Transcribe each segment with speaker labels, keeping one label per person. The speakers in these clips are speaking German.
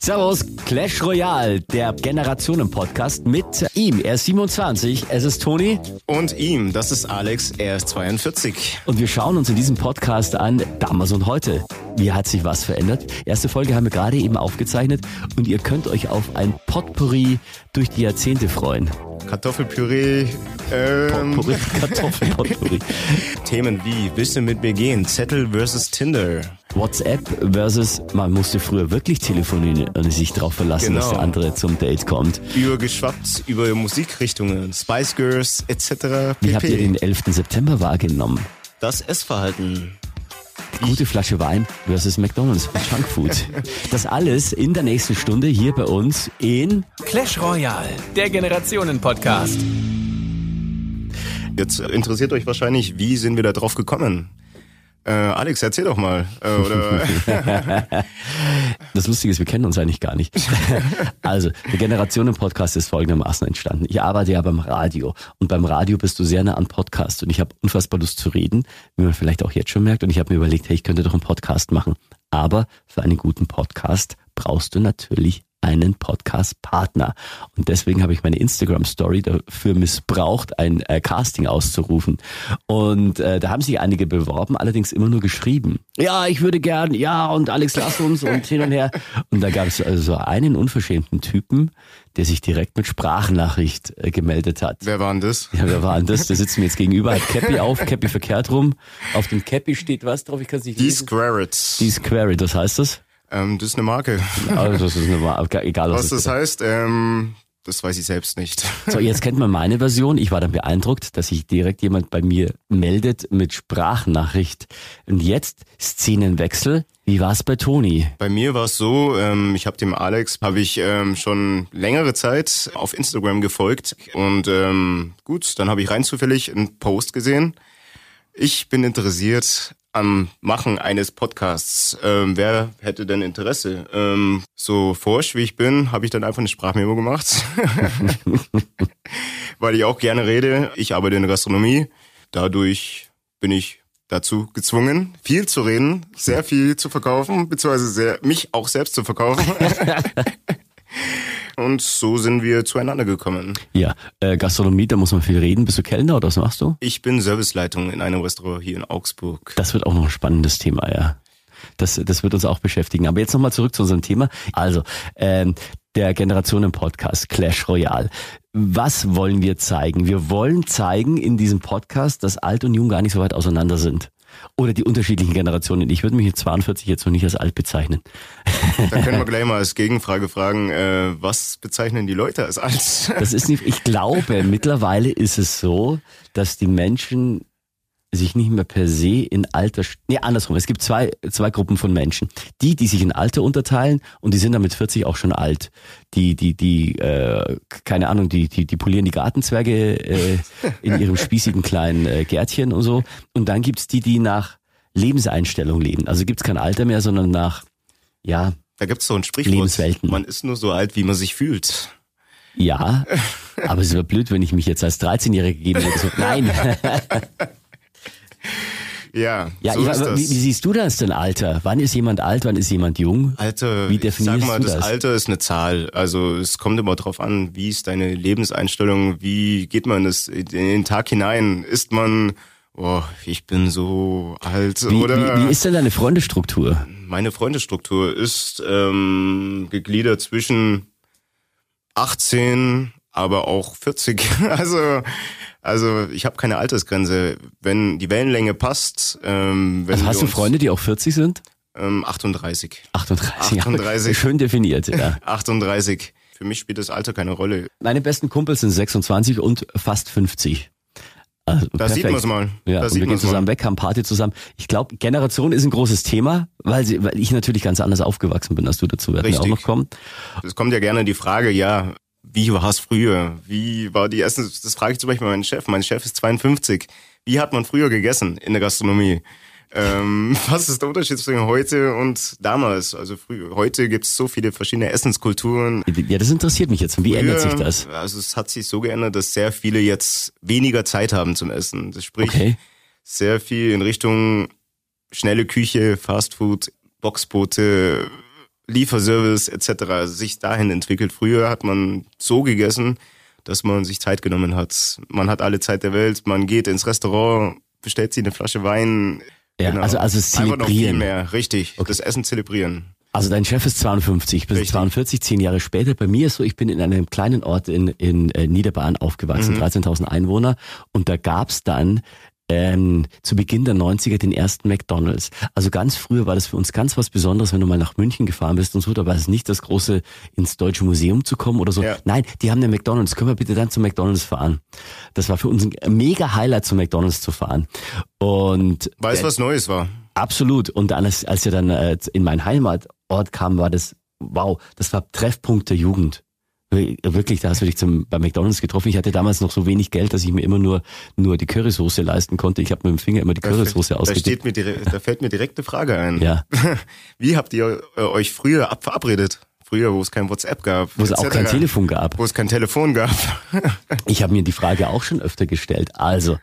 Speaker 1: Servus, Clash Royale, der Generationen-Podcast mit ihm. Er ist 27, es ist Toni.
Speaker 2: Und ihm, das ist Alex, er ist 42.
Speaker 1: Und wir schauen uns in diesem Podcast an, damals und heute. Wie hat sich was verändert? Erste Folge haben wir gerade eben aufgezeichnet und ihr könnt euch auf ein Potpourri durch die Jahrzehnte freuen.
Speaker 2: Kartoffelpüree, ähm,
Speaker 1: Potpourri, Kartoffelpotpourri.
Speaker 2: Themen wie Willst du mit mir gehen? Zettel versus Tinder.
Speaker 1: WhatsApp versus, man musste früher wirklich telefonieren und sich darauf verlassen,
Speaker 2: Genau.
Speaker 1: dass der andere zum Date kommt.
Speaker 2: Übergeschwappt über Musikrichtungen, Spice Girls etc.
Speaker 1: Wie habt ihr
Speaker 2: pp.
Speaker 1: den 11. September wahrgenommen?
Speaker 2: Das Essverhalten.
Speaker 1: Gute Flasche Wein versus McDonalds Junkfood. Das alles in der nächsten Stunde hier bei uns in
Speaker 3: Clash Royale, der Generationen-Podcast.
Speaker 2: Jetzt interessiert euch wahrscheinlich, wie sind wir da drauf gekommen? Äh, Alex, erzähl doch mal. Äh, oder
Speaker 1: Das Lustige ist, wir kennen uns eigentlich gar nicht. Also, der Generationen-Podcast ist folgendermaßen entstanden. Ich arbeite ja beim Radio und beim Radio bist du sehr nah an Podcast und ich habe unfassbar Lust zu reden, wie man vielleicht auch jetzt schon merkt und ich habe mir überlegt, hey, ich könnte doch einen Podcast machen. Aber für einen guten Podcast brauchst du natürlich einen Podcast-Partner. Und deswegen habe ich meine Instagram-Story dafür missbraucht, ein äh, Casting auszurufen. Und äh, da haben sich einige beworben, allerdings immer nur geschrieben. Ja, ich würde gern, ja, und Alex, lass uns und hin und her. Und da gab es also so einen unverschämten Typen, der sich direkt mit Sprachnachricht äh, gemeldet hat.
Speaker 2: wer war denn das?
Speaker 1: Ja, wer war denn das? Der sitzt mir jetzt gegenüber, hat Cappy auf, Cappy verkehrt rum. Auf dem Cappy steht was drauf? Ich kann es nicht
Speaker 2: Die
Speaker 1: lesen.
Speaker 2: Squarets.
Speaker 1: Die Square, was heißt das?
Speaker 2: Ähm, das ist eine Marke.
Speaker 1: Also, das ist eine, egal was,
Speaker 2: Was das heißt, ähm, das weiß ich selbst nicht.
Speaker 1: So, jetzt kennt man meine Version. Ich war dann beeindruckt, dass sich direkt jemand bei mir meldet mit Sprachnachricht. Und jetzt Szenenwechsel. Wie war's bei Toni?
Speaker 2: Bei mir war es so, ähm, ich habe dem Alex, habe ich ähm, schon längere Zeit auf Instagram gefolgt und ähm, gut, dann habe ich rein zufällig einen Post gesehen. Ich bin interessiert am Machen eines Podcasts. Ähm, wer hätte denn Interesse? Ähm, so forsch wie ich bin, habe ich dann einfach eine Sprachmemo gemacht, weil ich auch gerne rede. Ich arbeite in der Gastronomie, dadurch bin ich dazu gezwungen, viel zu reden, sehr viel zu verkaufen, beziehungsweise sehr, mich auch selbst zu verkaufen. Und so sind wir zueinander gekommen.
Speaker 1: Ja, äh, Gastronomie, da muss man viel reden. Bist du Kellner oder was machst du?
Speaker 2: Ich bin Serviceleitung in einem Restaurant hier in Augsburg.
Speaker 1: Das wird auch noch ein spannendes Thema, ja. Das, das wird uns auch beschäftigen. Aber jetzt nochmal zurück zu unserem Thema. Also, ähm, der Generationen-Podcast Clash Royale. Was wollen wir zeigen? Wir wollen zeigen in diesem Podcast, dass alt und jung gar nicht so weit auseinander sind. Oder die unterschiedlichen Generationen. Ich würde mich mit 42 jetzt noch nicht als alt bezeichnen.
Speaker 2: Da können wir gleich mal als Gegenfrage fragen, äh, was bezeichnen die Leute als alt?
Speaker 1: Das ist nicht, ich glaube, mittlerweile ist es so, dass die Menschen sich nicht mehr per se in Alter, nee, andersrum. Es gibt zwei, zwei Gruppen von Menschen. Die, die sich in Alter unterteilen und die sind dann mit 40 auch schon alt. Die, die, die, äh, keine Ahnung, die, die, die polieren die Gartenzwerge äh, in ihrem spießigen kleinen äh, Gärtchen und so. Und dann gibt's die, die nach Lebenseinstellung leben. Also gibt's kein Alter mehr, sondern nach, ja,
Speaker 2: Da gibt's so ein Sprichwort.
Speaker 1: Lebenswelten.
Speaker 2: Man ist nur so alt, wie man sich fühlt.
Speaker 1: Ja, aber es wäre blöd, wenn ich mich jetzt als 13-Jähriger gegeben hätte. So, nein.
Speaker 2: Ja,
Speaker 1: Ja,
Speaker 2: so
Speaker 1: ich, wie, wie siehst du das denn, Alter? Wann ist jemand alt, wann ist jemand jung?
Speaker 2: Alter,
Speaker 1: Wie
Speaker 2: ich
Speaker 1: definierst
Speaker 2: sag mal,
Speaker 1: du
Speaker 2: das
Speaker 1: das?
Speaker 2: Alter ist eine Zahl. Also es kommt immer drauf an, wie ist deine Lebenseinstellung, wie geht man das in den Tag hinein? Ist man, oh, ich bin so alt
Speaker 1: Wie,
Speaker 2: oder
Speaker 1: wie, wie ist denn deine Freundestruktur?
Speaker 2: meine Freundestruktur ist ähm, gegliedert zwischen 18, aber auch 40. Also also ich habe keine Altersgrenze. Wenn die Wellenlänge passt, ähm, wenn
Speaker 1: Also hast du Freunde, die auch 40 sind?
Speaker 2: Ähm, 38.
Speaker 1: 38.
Speaker 2: 38.
Speaker 1: Ja, schön definiert, ja.
Speaker 2: 38. Für mich spielt das Alter keine Rolle.
Speaker 1: Meine besten Kumpels sind 26 und fast 50. Also
Speaker 2: Da sieht
Speaker 1: perfekt.
Speaker 2: man's mal.
Speaker 1: Ja,
Speaker 2: Da
Speaker 1: und wir gehen
Speaker 2: man's mal.
Speaker 1: zusammen weg, haben Party zusammen. Ich glaube, Generation ist ein großes Thema, weil, sie, weil ich natürlich ganz anders aufgewachsen bin als du dazu. Werden auch noch kommen.
Speaker 2: Es kommt ja gerne die Frage, ja, wie war es früher? Wie war die Essen? Das frage ich zum Beispiel meinen Chef. Mein Chef ist 52. Wie hat man früher gegessen in der Gastronomie? Ähm, was ist der Unterschied zwischen heute und damals? Also früher, heute gibt es so viele verschiedene Essenskulturen.
Speaker 1: Ja, das interessiert mich jetzt. Wie ändert sich
Speaker 2: Früher,
Speaker 1: das?
Speaker 2: Also es hat sich so geändert, dass sehr viele jetzt weniger Zeit haben zum Essen. Das spricht
Speaker 1: Okay.
Speaker 2: sehr viel in Richtung schnelle Küche, Fastfood, Boxboote, Lieferservice etc. sich dahin entwickelt. Früher hat man so gegessen, dass man sich Zeit genommen hat. Man hat alle Zeit der Welt, man geht ins Restaurant, bestellt sich eine Flasche Wein.
Speaker 1: Ja,
Speaker 2: Genau.
Speaker 1: also, also
Speaker 2: Einfach noch viel
Speaker 1: zelebrieren.
Speaker 2: mehr, richtig. Das Essen zelebrieren.
Speaker 1: Also dein Chef ist 52, ich bin
Speaker 2: Richtig.
Speaker 1: 42, zehn Jahre später. Bei mir ist so, ich bin in einem kleinen Ort in, in äh, Niederbayern aufgewachsen,
Speaker 2: Mhm.
Speaker 1: 13.000 Einwohner. Und da gab's dann ähm, zu Beginn der 90er den ersten McDonalds. Also ganz früher war das für uns ganz was Besonderes, wenn du mal nach München gefahren bist und so. Da war es nicht das große, ins Deutsche Museum zu kommen oder so.
Speaker 2: Ja.
Speaker 1: Nein, die haben den McDonalds. Können wir bitte dann zum McDonalds fahren? Das war für uns ein mega Highlight, zum McDonalds zu fahren. Und
Speaker 2: Weil es was Neues war.
Speaker 1: Absolut. Und als, als er dann äh, in meinen Heimatort kam, war das, wow, das war Treffpunkt der Jugend. Wir- Wirklich, da hast du dich zum, bei McDonalds getroffen. Ich hatte damals noch so wenig Geld, dass ich mir immer nur, nur die Currysoße leisten konnte. Ich habe mit dem Finger immer die Currysoße
Speaker 2: da, steht mir direkt, da fällt mir direkt eine Frage ein.
Speaker 1: Ja.
Speaker 2: Wie habt ihr äh, euch früher ab verabredet? Früher, wo es kein WhatsApp gab.
Speaker 1: Wo es auch kein Telefon gab.
Speaker 2: Wo es kein Telefon gab.
Speaker 1: Ich habe mir die Frage auch schon öfter gestellt. Also,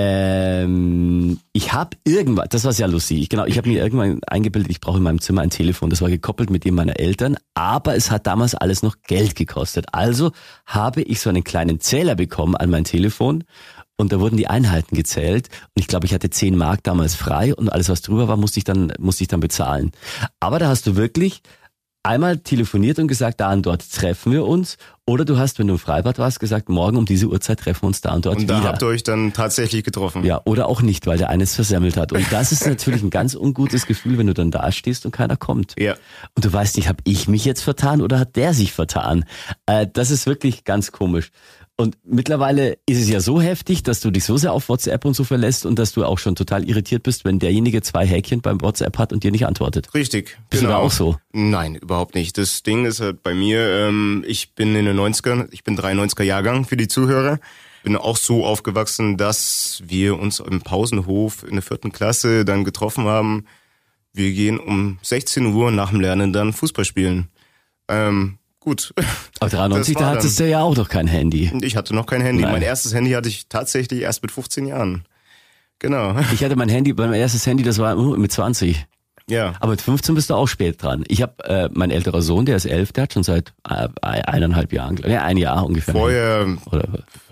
Speaker 1: ähm, ich habe irgendwann, das war sehr lustig, genau, ich habe mir irgendwann eingebildet, ich brauche in meinem Zimmer ein Telefon. Das war gekoppelt mit dem meiner Eltern, aber es hat damals alles noch Geld gekostet. Also habe ich so einen kleinen Zähler bekommen an mein Telefon und da wurden die Einheiten gezählt und ich glaube, ich hatte 10 Mark damals frei und alles, was drüber war, musste ich dann, musste ich dann bezahlen. Aber da hast du wirklich einmal telefoniert und gesagt, da und dort treffen wir uns. Oder du hast, wenn du im Freibad warst, gesagt, morgen um diese Uhrzeit treffen wir uns da und dort
Speaker 2: Und da
Speaker 1: wieder.
Speaker 2: habt ihr euch dann tatsächlich getroffen.
Speaker 1: ja, oder auch nicht, weil der eines versemmelt hat. Und das ist natürlich ein ganz ungutes Gefühl, wenn du dann da stehst und keiner kommt.
Speaker 2: Ja.
Speaker 1: Und du weißt nicht, habe ich mich jetzt vertan oder hat der sich vertan? Äh, das ist wirklich ganz komisch. Und mittlerweile ist es ja so heftig, dass du dich so sehr auf WhatsApp und so verlässt und dass du auch schon total irritiert bist, wenn derjenige zwei Häkchen beim WhatsApp hat und dir nicht antwortet.
Speaker 2: Richtig.
Speaker 1: Bist du da auch so?
Speaker 2: Nein, überhaupt nicht. Das Ding ist halt bei mir, ähm, ich bin in den 90ern, ich bin 93er Jahrgang für die Zuhörer. Bin auch so aufgewachsen, dass wir uns im Pausenhof in der vierten Klasse dann getroffen haben. Wir gehen um 16 Uhr nach dem Lernen dann Fußball spielen. Ähm, gut.
Speaker 1: Aber 93,
Speaker 2: Das
Speaker 1: da hattest du ja auch noch kein Handy.
Speaker 2: Ich hatte noch kein Handy.
Speaker 1: Nein.
Speaker 2: Mein erstes Handy hatte ich tatsächlich erst mit 15 Jahren. Genau.
Speaker 1: Ich hatte mein Handy, mein erstes Handy, das war mit 20.
Speaker 2: Ja.
Speaker 1: Aber mit 15 bist du auch spät dran. Ich habe äh, mein älterer Sohn, der ist elf, der hat schon seit äh, eineinhalb Jahren, ja, ein Jahr ungefähr.
Speaker 2: Vorher
Speaker 1: Oder,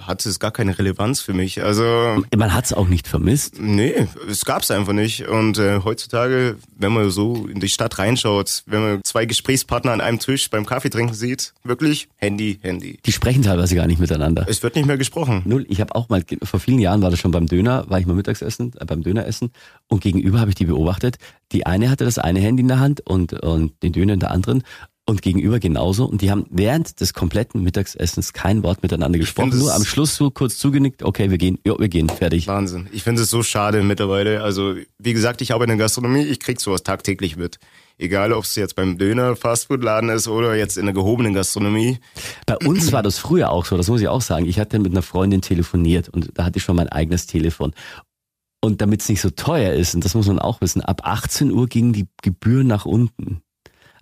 Speaker 2: hatte es gar keine Relevanz für mich. Also
Speaker 1: man hat's auch nicht vermisst.
Speaker 2: Nee, es gab's einfach nicht. Und äh, heutzutage, wenn man so in die Stadt reinschaut, wenn man zwei Gesprächspartner an einem Tisch beim Kaffee trinken sieht, wirklich Handy, Handy.
Speaker 1: Die sprechen teilweise gar nicht miteinander.
Speaker 2: Es wird nicht mehr gesprochen.
Speaker 1: Null. Ich habe auch mal, vor vielen Jahren war das schon beim Döner, war ich mal Mittagsessen, äh, beim Döneressen und gegenüber habe ich die beobachtet. Die eine hatte das eine Handy in der Hand und, und den Döner in der anderen und gegenüber genauso. Und die haben während des kompletten Mittagsessens kein Wort miteinander gesprochen. Nur am Schluss so kurz zugenickt, okay, wir gehen, ja, wir gehen, fertig.
Speaker 2: Wahnsinn. Ich finde es so schade mittlerweile. Also, wie gesagt, ich arbeite in der Gastronomie, ich krieg sowas tagtäglich mit. Egal, ob es jetzt beim Döner, Fastfood-Laden ist oder jetzt in der gehobenen Gastronomie.
Speaker 1: Bei uns war das früher auch so, das muss ich auch sagen. Ich hatte mit einer Freundin telefoniert und da hatte ich schon mein eigenes Telefon. Und damit es nicht so teuer ist, und das muss man auch wissen, ab 18 Uhr gingen die Gebühren nach unten.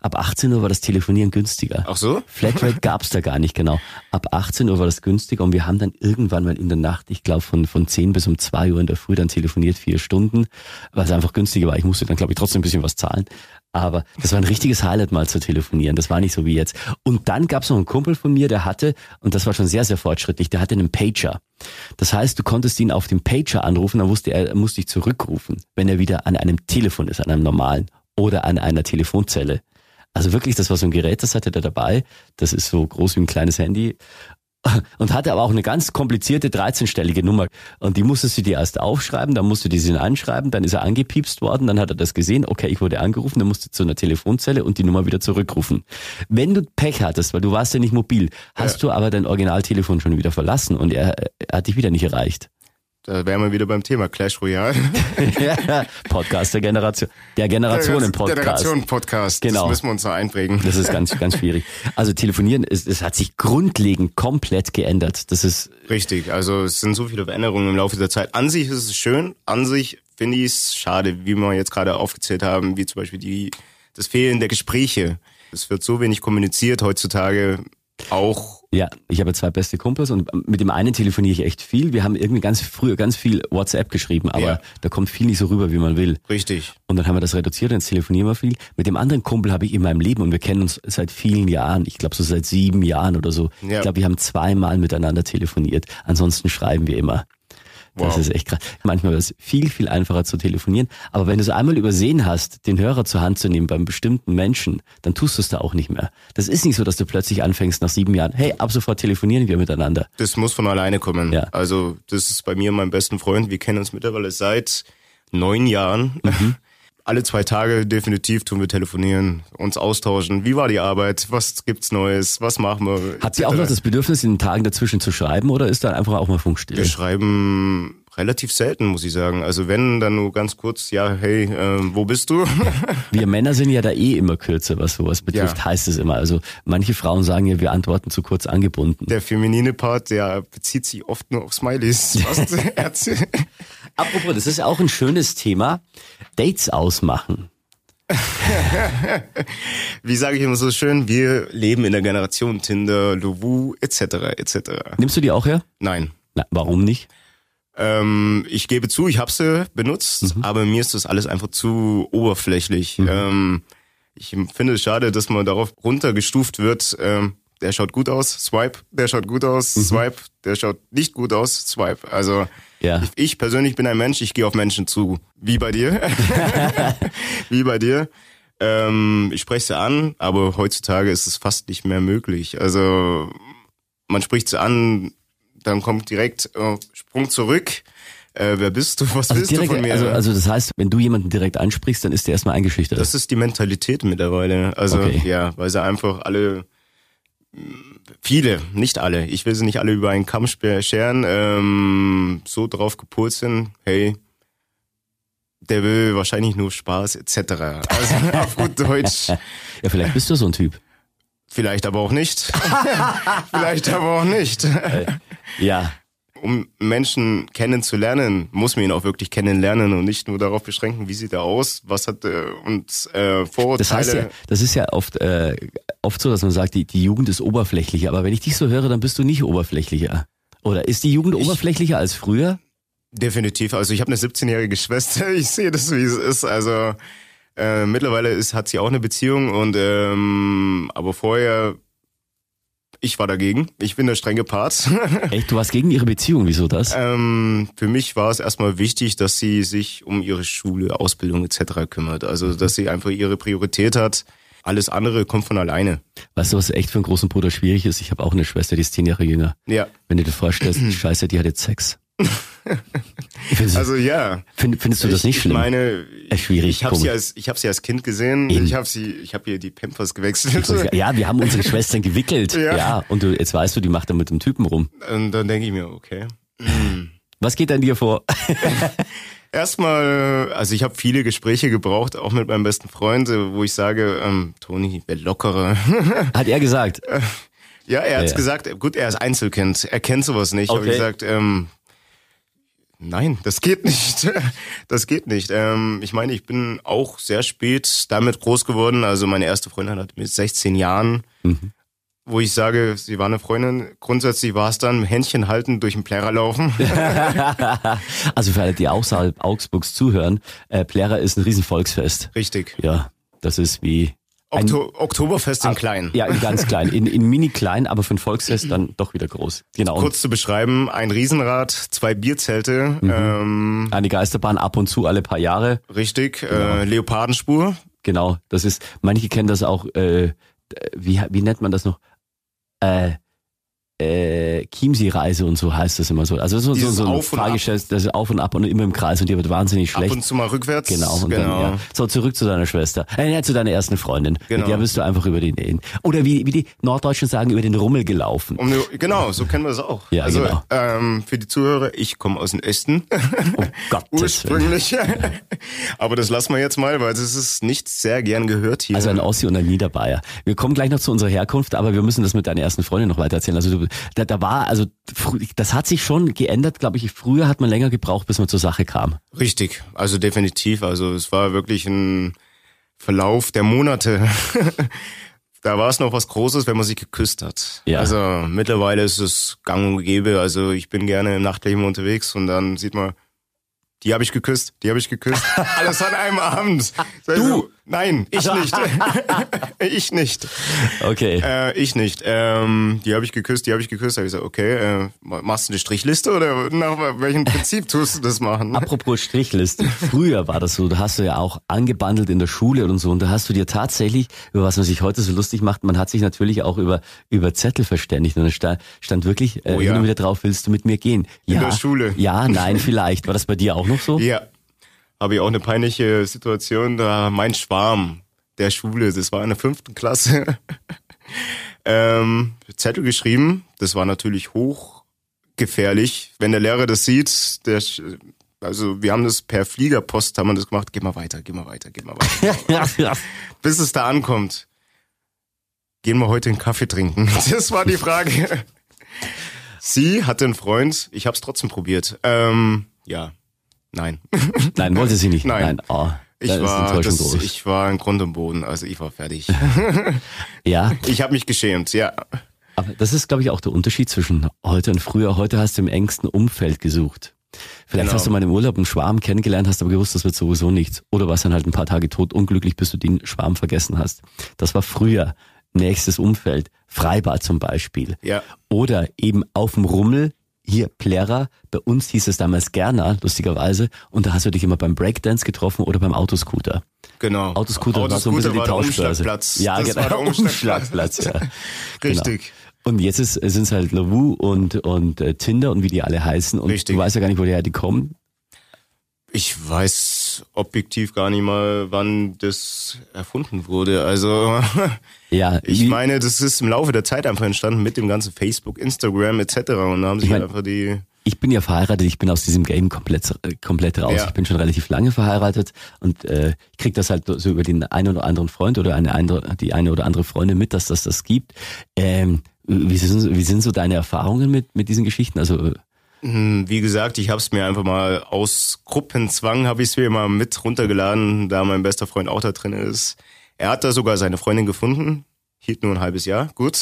Speaker 1: Ab 18 Uhr war das Telefonieren günstiger.
Speaker 2: Ach so?
Speaker 1: Flatrate gab's da gar nicht genau. Ab 18 Uhr war das günstiger und wir haben dann irgendwann mal in der Nacht, ich glaube von, von 10 bis um 2 Uhr in der Früh dann telefoniert, vier Stunden, weil es einfach günstiger war. Ich musste dann, glaube ich, trotzdem ein bisschen was zahlen. Aber das war ein richtiges Highlight mal zu telefonieren. Das war nicht so wie jetzt. Und dann gab's noch einen Kumpel von mir, der hatte, und das war schon sehr, sehr fortschrittlich, der hatte einen Pager. Das heißt, du konntest ihn auf dem Pager anrufen, dann wusste er, er musste dich zurückrufen, wenn er wieder an einem Telefon ist, an einem normalen oder an einer Telefonzelle. Also wirklich, das war so ein Gerät, das hatte der dabei. Das ist so groß wie ein kleines Handy. Und hatte aber auch eine ganz komplizierte 13-stellige Nummer. Und die musstest du dir erst aufschreiben, dann musst du die sie anschreiben, dann ist er angepiepst worden, dann hat er das gesehen, okay, ich wurde angerufen, dann musst du zu einer Telefonzelle und die Nummer wieder zurückrufen. Wenn du Pech hattest, weil du warst ja nicht mobil, hast du aber dein Originaltelefon schon wieder verlassen und er, er hat dich wieder nicht erreicht.
Speaker 2: Da wären wir wieder beim Thema Clash Royale.
Speaker 1: Ja, Podcast der Generation, der Generationen-Podcast.
Speaker 2: Generation-Podcast.
Speaker 1: Genau.
Speaker 2: Das müssen wir uns noch einprägen.
Speaker 1: Das ist ganz, ganz schwierig. Also telefonieren, es, es hat sich grundlegend komplett geändert. Das ist,
Speaker 2: Richtig, also es sind so viele Veränderungen im Laufe der Zeit. An sich ist es schön, an sich finde ich es schade, wie wir jetzt gerade aufgezählt haben, wie zum Beispiel die, das Fehlen der Gespräche. Es wird so wenig kommuniziert heutzutage, auch
Speaker 1: Ja, ich habe zwei beste Kumpels und mit dem einen telefoniere ich echt viel. Wir haben irgendwie ganz früher ganz viel WhatsApp geschrieben, aber
Speaker 2: Ja.
Speaker 1: da kommt viel nicht so rüber, wie man will.
Speaker 2: Richtig.
Speaker 1: Und dann haben wir das reduziert und jetzt telefonieren wir viel. Mit dem anderen Kumpel habe ich in meinem Leben und wir kennen uns seit vielen Jahren, ich glaube so seit sieben Jahren oder so.
Speaker 2: Ja.
Speaker 1: Ich glaube, wir haben zweimal miteinander telefoniert. Ansonsten schreiben wir immer. Das
Speaker 2: Wow.
Speaker 1: ist echt krass. Manchmal ist es viel, viel einfacher zu telefonieren. Aber wenn du es einmal übersehen hast, den Hörer zur Hand zu nehmen beim bestimmten Menschen, dann tust du es da auch nicht mehr. Das ist nicht so, dass du plötzlich anfängst nach sieben Jahren, hey, ab sofort telefonieren wir miteinander.
Speaker 2: Das muss von alleine kommen.
Speaker 1: Ja.
Speaker 2: Also das ist bei mir mein besten Freund. Wir kennen uns mittlerweile seit neun Jahren.
Speaker 1: Mhm.
Speaker 2: Alle zwei Tage definitiv tun wir telefonieren, uns austauschen. Wie war die Arbeit? Was gibt's Neues? Was machen wir?
Speaker 1: Hat sie auch noch das Bedürfnis, in den Tagen dazwischen zu schreiben oder ist da einfach auch mal Funkstille?
Speaker 2: Wir schreiben relativ selten, muss ich sagen. Also wenn, dann nur ganz kurz, ja, hey, ähm, wo bist du?
Speaker 1: Wir Männer sind ja da eh immer kürzer, was sowas betrifft,
Speaker 2: Ja.
Speaker 1: heißt es immer. Also manche Frauen sagen ja, wir antworten zu kurz angebunden.
Speaker 2: Der feminine Part, der bezieht sich oft nur auf Smileys.
Speaker 1: Apropos, das ist ja auch ein schönes Thema. Dates ausmachen.
Speaker 2: Wie sage ich immer so schön, wir leben in der Generation Tinder, Lovu, etc. etc.
Speaker 1: Nimmst du die auch her?
Speaker 2: Nein.
Speaker 1: Na, warum nicht?
Speaker 2: Ähm, ich gebe zu, ich habe sie benutzt, aber mir ist das alles einfach zu oberflächlich. Ähm, ich finde es schade, dass man darauf runtergestuft wird. Ähm, der schaut gut aus, Swipe, der schaut gut aus, Swipe, der schaut nicht gut aus, Swipe. Also
Speaker 1: Ja.
Speaker 2: ich, ich persönlich bin ein Mensch, ich gehe auf Menschen zu. Wie bei dir. Wie bei dir. Ähm, ich spreche sie an, aber heutzutage ist es fast nicht mehr möglich. Also man spricht sie an, dann kommt direkt äh, Sprung zurück. Äh, wer bist du? Was
Speaker 1: Also,
Speaker 2: willst du
Speaker 1: direkt,
Speaker 2: von mir?
Speaker 1: also, also das heißt, wenn du jemanden direkt ansprichst, dann ist der erstmal eingeschüchtert.
Speaker 2: das ist die Mentalität mittlerweile. Also
Speaker 1: Okay.
Speaker 2: ja, weil sie einfach alle viele, nicht alle, ich will sie nicht alle über einen Kamm scheren, ähm, so drauf gepolt sind, hey, der will wahrscheinlich nur Spaß etc. Also auf gut Deutsch.
Speaker 1: ja, vielleicht bist du so ein Typ.
Speaker 2: Vielleicht aber auch nicht. Vielleicht aber auch nicht.
Speaker 1: Ja.
Speaker 2: Um Menschen kennenzulernen, muss man ihn auch wirklich kennenlernen und nicht nur darauf beschränken, wie sieht er aus, was hat er und äh, Vorurteile.
Speaker 1: Das heißt ja, das ist ja oft, äh, oft so, dass man sagt, die, die Jugend ist oberflächlicher. Aber wenn ich dich so höre, dann bist du nicht oberflächlicher. Oder ist die Jugend oberflächlicher als früher?
Speaker 2: Definitiv. Also ich habe eine 17-jährige Schwester. Ich sehe das, wie es ist. Also äh, mittlerweile ist, hat sie auch eine Beziehung und ähm, aber vorher ich war dagegen. Ich bin der strenge Part.
Speaker 1: Echt, du warst gegen ihre Beziehung, wieso das?
Speaker 2: ähm, für mich war es erstmal wichtig, dass sie sich um ihre Schule, Ausbildung etc. kümmert. Also dass sie einfach ihre Priorität hat. Alles andere kommt von alleine.
Speaker 1: Weißt du, was echt für einen großen Bruder schwierig ist? Ich habe auch eine Schwester, die ist zehn Jahre jünger.
Speaker 2: Ja.
Speaker 1: Wenn du dir vorstellst, scheiße, die hat jetzt Sex. Findest,
Speaker 2: Also ja.
Speaker 1: find, findest du das nicht
Speaker 2: ich,
Speaker 1: schlimm?
Speaker 2: Ich meine,
Speaker 1: Äh, schwierig,
Speaker 2: ich habe sie
Speaker 1: komisch.
Speaker 2: als ich habe sie als Kind gesehen.
Speaker 1: Eben.
Speaker 2: Ich habe sie, ich habe ihr die Pampers gewechselt.
Speaker 1: ja, wir haben unsere Schwestern gewickelt. Ja.
Speaker 2: Ja.
Speaker 1: und du, jetzt weißt du, die macht da mit dem Typen rum.
Speaker 2: Und dann denke ich mir, okay.
Speaker 1: Was geht an dir vor?
Speaker 2: Erstmal, also ich habe viele Gespräche gebraucht, auch mit meinem besten Freund, wo ich sage, ähm, Toni, wer lockerer.
Speaker 1: Hat er gesagt.
Speaker 2: ja, er hat's
Speaker 1: Ja.
Speaker 2: gesagt, gut, er ist Einzelkind, er kennt sowas nicht. Aber
Speaker 1: Okay.
Speaker 2: ich gesagt, ähm, nein, das geht nicht. Das geht nicht. Ähm, ich meine, ich bin auch sehr spät damit groß geworden. Also meine erste Freundin hat mit 16 Jahren,
Speaker 1: Mhm.
Speaker 2: wo ich sage, sie war eine Freundin. Grundsätzlich war es dann Händchen halten, durch den Plärrer laufen.
Speaker 1: Also für alle, die außerhalb Augsburgs zuhören, äh, Plärrer ist ein Riesenvolksfest.
Speaker 2: Richtig.
Speaker 1: Ja, das ist wie
Speaker 2: Okto Oktoberfest in klein.
Speaker 1: ja, in ganz klein, in, in mini klein, aber für ein Volksfest dann doch wieder groß. Genau.
Speaker 2: Kurz zu beschreiben, ein Riesenrad, zwei Bierzelte,
Speaker 1: Mhm.
Speaker 2: ähm,
Speaker 1: eine Geisterbahn ab und zu alle paar Jahre.
Speaker 2: richtig, äh, Leopardenspur,
Speaker 1: Genau, das ist, manche kennen das auch, äh, wie, wie nennt man das noch? Äh, äh, Chiemsee-Reise und so heißt das immer so. Also so, so, so ein
Speaker 2: Ab.
Speaker 1: Fahrgestell, das ist auf und ab und immer im Kreis und die wird wahnsinnig
Speaker 2: ab
Speaker 1: schlecht.
Speaker 2: und zu mal rückwärts.
Speaker 1: Genau,
Speaker 2: genau.
Speaker 1: dann, ja. So, zurück zu deiner Schwester. Äh, ja, zu deiner ersten Freundin. Mit
Speaker 2: Genau.
Speaker 1: der bist du einfach über den, oder wie, wie die Norddeutschen sagen, über den Rummel gelaufen.
Speaker 2: Um, genau, so kennen wir es auch.
Speaker 1: Ja,
Speaker 2: also
Speaker 1: genau.
Speaker 2: ähm, für die Zuhörer, ich komme aus dem Osten,
Speaker 1: Oh Willen.
Speaker 2: ursprünglich. Aber das lassen wir jetzt mal, weil es ist nicht sehr gern gehört hier.
Speaker 1: Also ein Ossi und ein Niederbayer. Wir kommen gleich noch zu unserer Herkunft, aber wir müssen das mit deiner ersten Freundin noch weiter erzählen. Also du, da, da war, also das hat sich schon geändert, glaube ich. Früher hat man länger gebraucht, bis man zur Sache kam.
Speaker 2: Richtig, also definitiv. Also es war wirklich ein Verlauf der Monate. da war es noch was Großes, wenn man sich geküsst hat.
Speaker 1: Ja.
Speaker 2: Also mittlerweile ist es gang und gäbe. Also ich bin gerne im Nachtleben unterwegs und dann sieht man, die habe ich geküsst, die habe ich geküsst. Alles an einem Abend. Du? Nein, ich nicht. ich nicht.
Speaker 1: Okay.
Speaker 2: Äh, ich nicht. Ähm, die habe ich geküsst, die habe ich geküsst. Da habe ich gesagt, okay, äh, machst du eine Strichliste oder nach welchem Prinzip tust du das machen?
Speaker 1: Apropos Strichliste. Früher war das so, da hast du ja auch angebandelt in der Schule und so und da hast du dir tatsächlich, über was man sich heute so lustig macht, man hat sich natürlich auch über, über Zettel verständigt und da stand, wirklich äh,
Speaker 2: Oh ja.
Speaker 1: hin und wieder drauf, willst du mit mir gehen? Ja,
Speaker 2: der Schule.
Speaker 1: Ja, nein, vielleicht. War das bei dir auch noch so?
Speaker 2: Ja. Habe ich auch eine peinliche Situation, da mein Schwarm der Schule, das war in der fünften Klasse, ähm, Zettel geschrieben. Das war natürlich hochgefährlich. Wenn der Lehrer das sieht, der, also wir haben das per Fliegerpost, haben wir das gemacht, geh mal weiter, geh mal weiter, geh mal weiter. Bis es da ankommt. Gehen wir heute einen Kaffee trinken? Das war die Frage. Sie hatte einen Freund, ich habe es trotzdem probiert. Ähm, ja, nein.
Speaker 1: Nein, wollte sie nicht.
Speaker 2: Nein.
Speaker 1: Nein. Oh,
Speaker 2: Ich war, das, ich war in Grund und Boden, also ich war fertig.
Speaker 1: ja,
Speaker 2: Ich habe mich geschämt, ja.
Speaker 1: aber das ist, glaube ich, auch der Unterschied zwischen heute und früher. Heute hast du im engsten Umfeld gesucht. Vielleicht
Speaker 2: Genau.
Speaker 1: hast du mal im Urlaub einen Schwarm kennengelernt, hast aber gewusst, das wird sowieso nichts. Oder warst dann halt ein paar Tage tot unglücklich, bis du den Schwarm vergessen hast. Das war früher. Nächstes Umfeld. Freibad zum Beispiel.
Speaker 2: Ja.
Speaker 1: Oder eben auf dem Rummel, hier Plärrer, bei uns hieß es damals Gerner, lustigerweise, und da hast du dich immer beim Breakdance getroffen oder beim Autoscooter.
Speaker 2: Genau.
Speaker 1: Autoscooter, war so ein bisschen die Tauschbörse. Ja,
Speaker 2: das
Speaker 1: genau.
Speaker 2: war der Umschlagplatz.
Speaker 1: Umschlagplatz, ja.
Speaker 2: Richtig.
Speaker 1: Genau. Und jetzt sind es halt Lavu und, und äh, Tinder und wie die alle heißen. Und
Speaker 2: Richtig.
Speaker 1: du weißt ja gar nicht, woher die kommen.
Speaker 2: Ich weiß objektiv gar nicht mal, wann das erfunden wurde. Also
Speaker 1: Ja,
Speaker 2: ich meine, das ist im Laufe der Zeit einfach entstanden mit dem ganzen Facebook, Instagram etc. Und da haben sich
Speaker 1: Ich mein-
Speaker 2: einfach die
Speaker 1: ich bin ja verheiratet, ich bin aus diesem Game komplett, äh, komplett raus.
Speaker 2: Ja.
Speaker 1: Ich bin schon relativ lange verheiratet und äh, ich krieg das halt so über den einen oder anderen Freund oder eine andere, die eine oder andere Freundin mit, dass das das gibt. Ähm, wie, sind, wie sind so deine Erfahrungen mit, mit diesen Geschichten? Also
Speaker 2: Wie gesagt, ich habe es mir einfach mal aus Gruppenzwang, habe ich es mir mal mit runtergeladen, da mein bester Freund auch da drin ist. Er hat da sogar seine Freundin gefunden, hielt nur ein halbes Jahr, gut.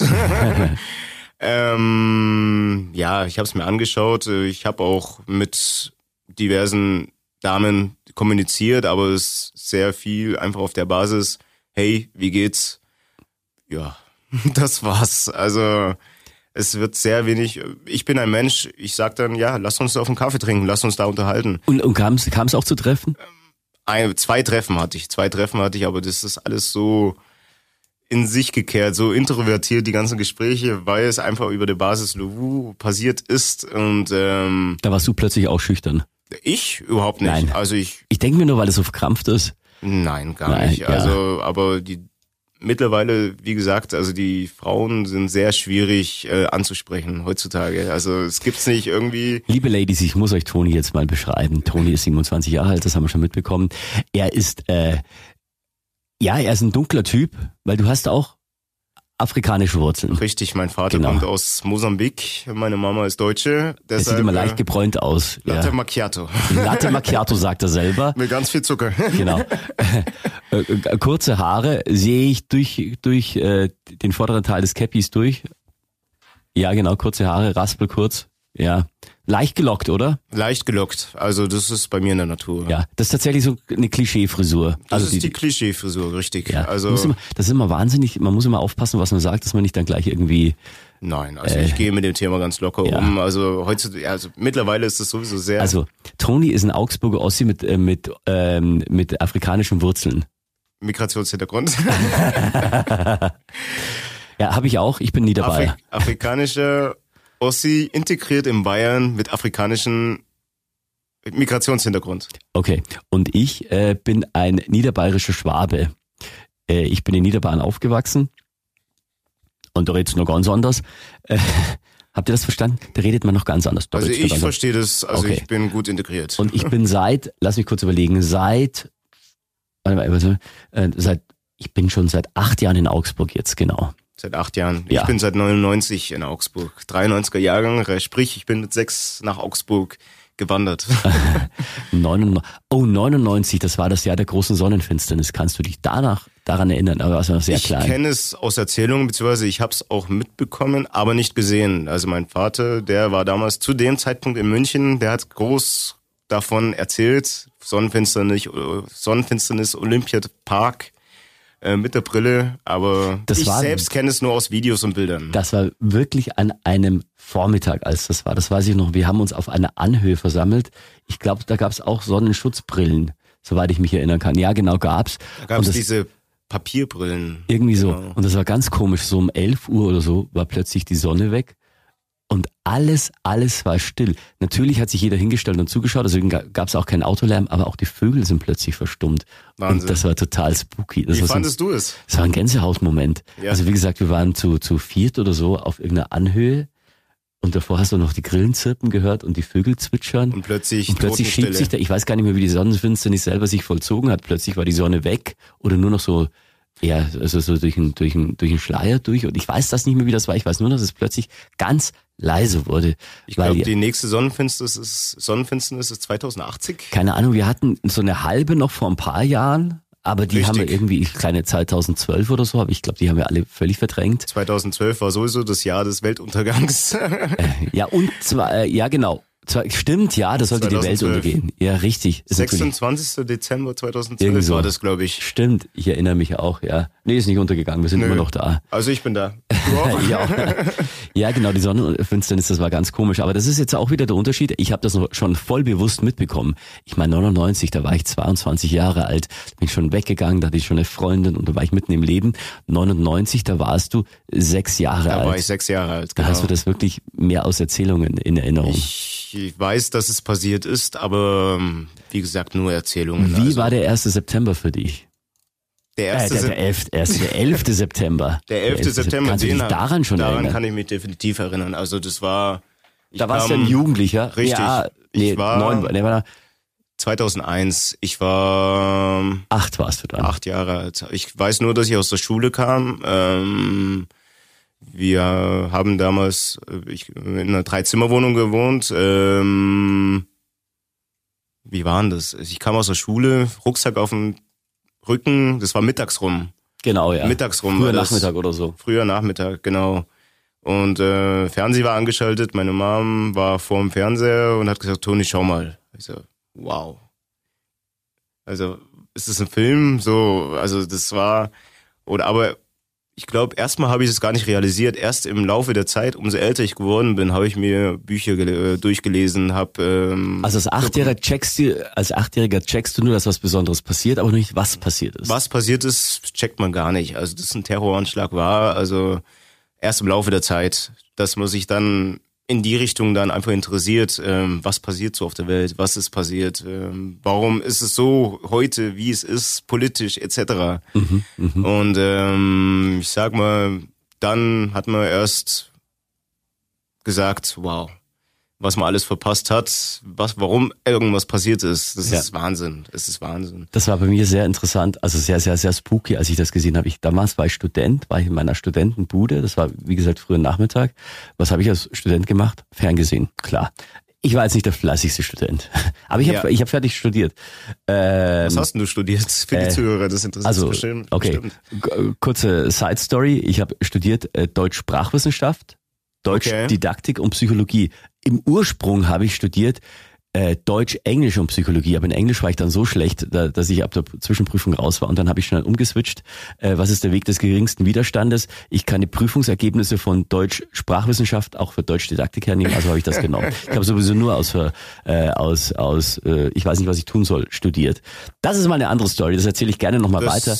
Speaker 2: ähm, ja, ich habe es mir angeschaut. Ich habe auch mit diversen Damen kommuniziert, aber es ist sehr viel einfach auf der Basis, hey, wie geht's? Ja, das war's. Also es wird sehr wenig. Ich bin ein Mensch, ich sag dann, ja, lass uns auf einen Kaffee trinken, lass uns da unterhalten.
Speaker 1: und, und kam es auch zu Treffen?
Speaker 2: Ein, zwei Treffen hatte ich, zwei Treffen hatte ich, aber das ist alles so in sich gekehrt, so introvertiert, die ganzen Gespräche, weil es einfach über der Basis Louvou passiert ist und ähm,
Speaker 1: Da warst du plötzlich auch schüchtern.
Speaker 2: ich überhaupt nicht.
Speaker 1: Nein.
Speaker 2: Also ich,
Speaker 1: Ich denke mir nur, weil es so verkrampft ist.
Speaker 2: nein, gar
Speaker 1: Nein,
Speaker 2: nicht.
Speaker 1: ja.
Speaker 2: Also, aber die mittlerweile, wie gesagt, also die Frauen sind sehr schwierig äh, anzusprechen heutzutage. Also es gibt's nicht irgendwie.
Speaker 1: Liebe Ladies, ich muss euch Toni jetzt mal beschreiben. Toni ist 27 Jahre alt, das haben wir schon mitbekommen. Er ist, äh, ja, er ist ein dunkler Typ, weil du hast auch afrikanische Wurzeln.
Speaker 2: Richtig, mein Vater
Speaker 1: Genau.
Speaker 2: kommt aus Mosambik, meine Mama ist Deutsche.
Speaker 1: Er sieht
Speaker 2: Deshalb,
Speaker 1: immer leicht
Speaker 2: äh,
Speaker 1: gebräunt aus.
Speaker 2: Latte
Speaker 1: Ja.
Speaker 2: Macchiato.
Speaker 1: Latte Macchiato sagt er selber.
Speaker 2: Mit ganz viel Zucker.
Speaker 1: Genau. Äh, äh, Kurze Haare sehe ich durch, durch äh, den vorderen Teil des Cappies durch. Ja, genau, kurze Haare, raspelkurz. Ja. Leicht gelockt, oder?
Speaker 2: Leicht gelockt. Also das ist bei mir in der Natur.
Speaker 1: Ja. Das ist tatsächlich so eine Klischee-Frisur.
Speaker 2: Das
Speaker 1: also
Speaker 2: ist die, Klischee-Frisur, richtig.
Speaker 1: Ja,
Speaker 2: also
Speaker 1: immer, das ist immer wahnsinnig, man muss immer aufpassen, was man sagt, dass man nicht dann gleich irgendwie,
Speaker 2: nein, also ich gehe mit dem Thema ganz locker
Speaker 1: Äh. ja.
Speaker 2: um. Also heutzutage, also mittlerweile ist es sowieso sehr.
Speaker 1: also Toni ist ein Augsburger Ossi mit, äh, mit, ähm, mit afrikanischen Wurzeln.
Speaker 2: Migrationshintergrund.
Speaker 1: Ja, habe ich auch, ich bin nie dabei.
Speaker 2: Afri afrikanischer Ossi integriert in Bayern mit afrikanischen Migrationshintergrund.
Speaker 1: Okay, und ich äh, bin ein niederbayerischer Schwabe. Äh, ich bin in Niederbayern aufgewachsen und da redet's noch ganz anders. Äh, habt ihr das verstanden? Da redet man noch ganz anders. Da
Speaker 2: Also ich verstehe das, also
Speaker 1: Okay.
Speaker 2: ich bin gut integriert.
Speaker 1: Und ich bin seit, lass mich kurz überlegen, seit, warte mal, äh, seit, ich bin schon seit acht Jahren in Augsburg jetzt, genau.
Speaker 2: Seit acht Jahren.
Speaker 1: Ja.
Speaker 2: Ich bin seit 99 in Augsburg. 93er Jahrgang, sprich, ich bin mit sechs nach Augsburg gewandert.
Speaker 1: 99, oh, 99, das war das Jahr der großen Sonnenfinsternis. Kannst du dich danach daran erinnern, aber war sehr
Speaker 2: ich
Speaker 1: klein.
Speaker 2: Ich kenne es aus Erzählungen, beziehungsweise ich habe es auch mitbekommen, aber nicht gesehen. Also mein Vater, der war damals zu dem Zeitpunkt in München, der hat groß davon erzählt, Sonnenfinsternis, Sonnenfinsternis Olympiapark äh, mit der Brille, aber
Speaker 1: Das
Speaker 2: ich
Speaker 1: war-
Speaker 2: selbst kenne es nur aus Videos und Bildern.
Speaker 1: Das war wirklich an einem Vormittag, als das war. Das weiß ich noch. Wir haben uns auf einer Anhöhe versammelt. Ich glaube, da gab es auch Sonnenschutzbrillen, soweit ich mich erinnern kann. Ja, genau, gab's.
Speaker 2: da gab es diese Papierbrillen.
Speaker 1: Irgendwie so.
Speaker 2: Genau.
Speaker 1: Und das war ganz komisch. So um 11 Uhr oder so war plötzlich die Sonne weg. Und alles, alles war still. Natürlich hat sich jeder hingestellt und zugeschaut, deswegen gab es auch keinen Autolärm, aber auch die Vögel sind plötzlich verstummt.
Speaker 2: Wahnsinn.
Speaker 1: Und das war total spooky. Das
Speaker 2: Wie
Speaker 1: war so ein-
Speaker 2: fandest du es?
Speaker 1: Das war ein Gänsehautmoment.
Speaker 2: Ja.
Speaker 1: Also wie gesagt, wir waren zu, zu viert oder so auf irgendeiner Anhöhe und davor hast du noch die Grillen zirpen gehört und die Vögel zwitschern.
Speaker 2: Und plötzlich,
Speaker 1: Und plötzlich schiebt sich da, ich weiß gar nicht mehr, wie die Sonnenfinsternis selber sich vollzogen hat. Plötzlich war die Sonne weg oder nur noch so, ja, also so durch einen, durch einen, durch einen Schleier durch. Und ich weiß das nicht mehr, wie das war. Ich weiß nur, dass es plötzlich ganz leise wurde.
Speaker 2: Ich glaube, die nächste Sonnenfinsternis ist, Sonnenfinsternis ist 2080.
Speaker 1: keine Ahnung, wir hatten so eine halbe noch vor ein paar Jahren, aber die
Speaker 2: Richtig.
Speaker 1: haben wir irgendwie, kleine 2012 oder so, aber ich glaube, die haben wir alle völlig verdrängt.
Speaker 2: 2012 war sowieso das Jahr des Weltuntergangs.
Speaker 1: Ja, und zwar, äh, ja genau. Stimmt, ja, das sollte die Welt
Speaker 2: 2012.
Speaker 1: untergehen. Ja, richtig. Ist natürlich-
Speaker 2: 26. Dezember 2012
Speaker 1: Irgendwie so.
Speaker 2: war das, glaube ich.
Speaker 1: Stimmt, ich erinnere mich auch, ja. Nee, ist nicht untergegangen, wir sind
Speaker 2: Nö.
Speaker 1: immer noch da.
Speaker 2: Also ich bin da. Du auch?
Speaker 1: ja, ja, genau, die Sonnenfinsternis, das war ganz komisch. Aber das ist jetzt auch wieder der Unterschied. Ich habe das noch schon voll bewusst mitbekommen. Ich meine, 99, da war ich 22 Jahre alt, bin schon weggegangen, da hatte ich schon eine Freundin und da war ich mitten im Leben. 99, da warst du sechs Jahre
Speaker 2: Da
Speaker 1: alt.
Speaker 2: war ich sechs Jahre alt.
Speaker 1: da
Speaker 2: Genau.
Speaker 1: hast du das wirklich mehr aus Erzählungen in Erinnerung.
Speaker 2: ich weiß, dass es passiert ist, aber ähm, wie gesagt, nur Erzählungen.
Speaker 1: Wie
Speaker 2: also,
Speaker 1: war der 1. September für dich?
Speaker 2: der
Speaker 1: Äh,
Speaker 2: erste
Speaker 1: der, der, 11, erst der 11. September.
Speaker 2: Der 11. September,
Speaker 1: Kannst du dich daran schon
Speaker 2: daran
Speaker 1: erinnern?
Speaker 2: kann ich mich definitiv erinnern. Also das war, ich
Speaker 1: da warst du ein Jugendlicher.
Speaker 2: Richtig.
Speaker 1: Ja, nee,
Speaker 2: Ich war-
Speaker 1: neun, nee, war
Speaker 2: 2001. Ich war
Speaker 1: acht warst du dann.
Speaker 2: acht Jahre alt. Ich weiß nur, dass ich aus der Schule kam. Ähm, wir haben damals äh, ich, in einer Dreizimmerwohnung gewohnt. Ähm, wie waren das? Ich kam aus der Schule, Rucksack auf dem Rücken. Das war mittags rum.
Speaker 1: Genau, ja.
Speaker 2: Mittags rum
Speaker 1: Früher
Speaker 2: war.
Speaker 1: Nachmittag oder so.
Speaker 2: Früher Nachmittag, genau. Und äh, Fernseher war angeschaltet. Meine Mom war vor dem Fernseher und hat gesagt, Toni, schau mal. Ich so, wow. Also, ist das ein Film? So, also das war, oder aber ich glaube, erstmal habe ich es gar nicht realisiert. Erst im Laufe der Zeit, umso älter ich geworden bin, habe ich mir Bücher äh, durchgelesen, habe ähm,
Speaker 1: Also als Achtjähriger checkst du, als Achtjähriger checkst du nur, dass was Besonderes passiert, aber nicht was passiert ist.
Speaker 2: Was passiert ist, checkt man gar nicht. Also, dass ein Terroranschlag war, also erst im Laufe der Zeit, dass man sich dann in die Richtung dann einfach interessiert, ähm, was passiert so auf der Welt, was ist passiert, ähm, warum ist es so heute, wie es ist, politisch etc. Und ähm, ich sag mal, dann hat man erst gesagt, wow, was man alles verpasst hat, was, warum irgendwas passiert ist, das
Speaker 1: Ja.
Speaker 2: ist Wahnsinn, es ist Wahnsinn.
Speaker 1: Das war bei mir sehr interessant, also sehr, sehr, sehr spooky, als ich das gesehen habe. Ich, damals war ich Student, war ich in meiner Studentenbude, das war, wie gesagt, früher Nachmittag. Was habe ich als Student gemacht? Ferngesehen, klar. Ich war jetzt nicht der fleißigste Student, aber ich habe
Speaker 2: Ja.
Speaker 1: ich hab fertig studiert. Ähm,
Speaker 2: Was hast denn du studiert für die
Speaker 1: äh,
Speaker 2: Zuhörer? Das interessiert
Speaker 1: also,
Speaker 2: bestimmt.
Speaker 1: okay,
Speaker 2: bestimmt.
Speaker 1: G- kurze Side Story. Ich habe studiert äh, Deutsch-Sprachwissenschaft, Deutsch
Speaker 2: Okay.
Speaker 1: Didaktik und Psychologie. Im Ursprung habe ich studiert äh, Deutsch, Englisch und Psychologie, aber in Englisch war ich dann so schlecht, da, dass ich ab der Zwischenprüfung raus war und dann habe ich schnell umgeswitcht. Äh, was ist der Weg des geringsten Widerstandes? Ich kann die Prüfungsergebnisse von Deutsch Sprachwissenschaft auch für Deutsch Didaktik hernehmen, also habe ich das genommen. Ich habe sowieso nur aus, äh, aus, aus äh, ich weiß nicht, was ich tun soll, studiert. Das ist mal eine andere Story, das erzähle ich gerne nochmal weiter.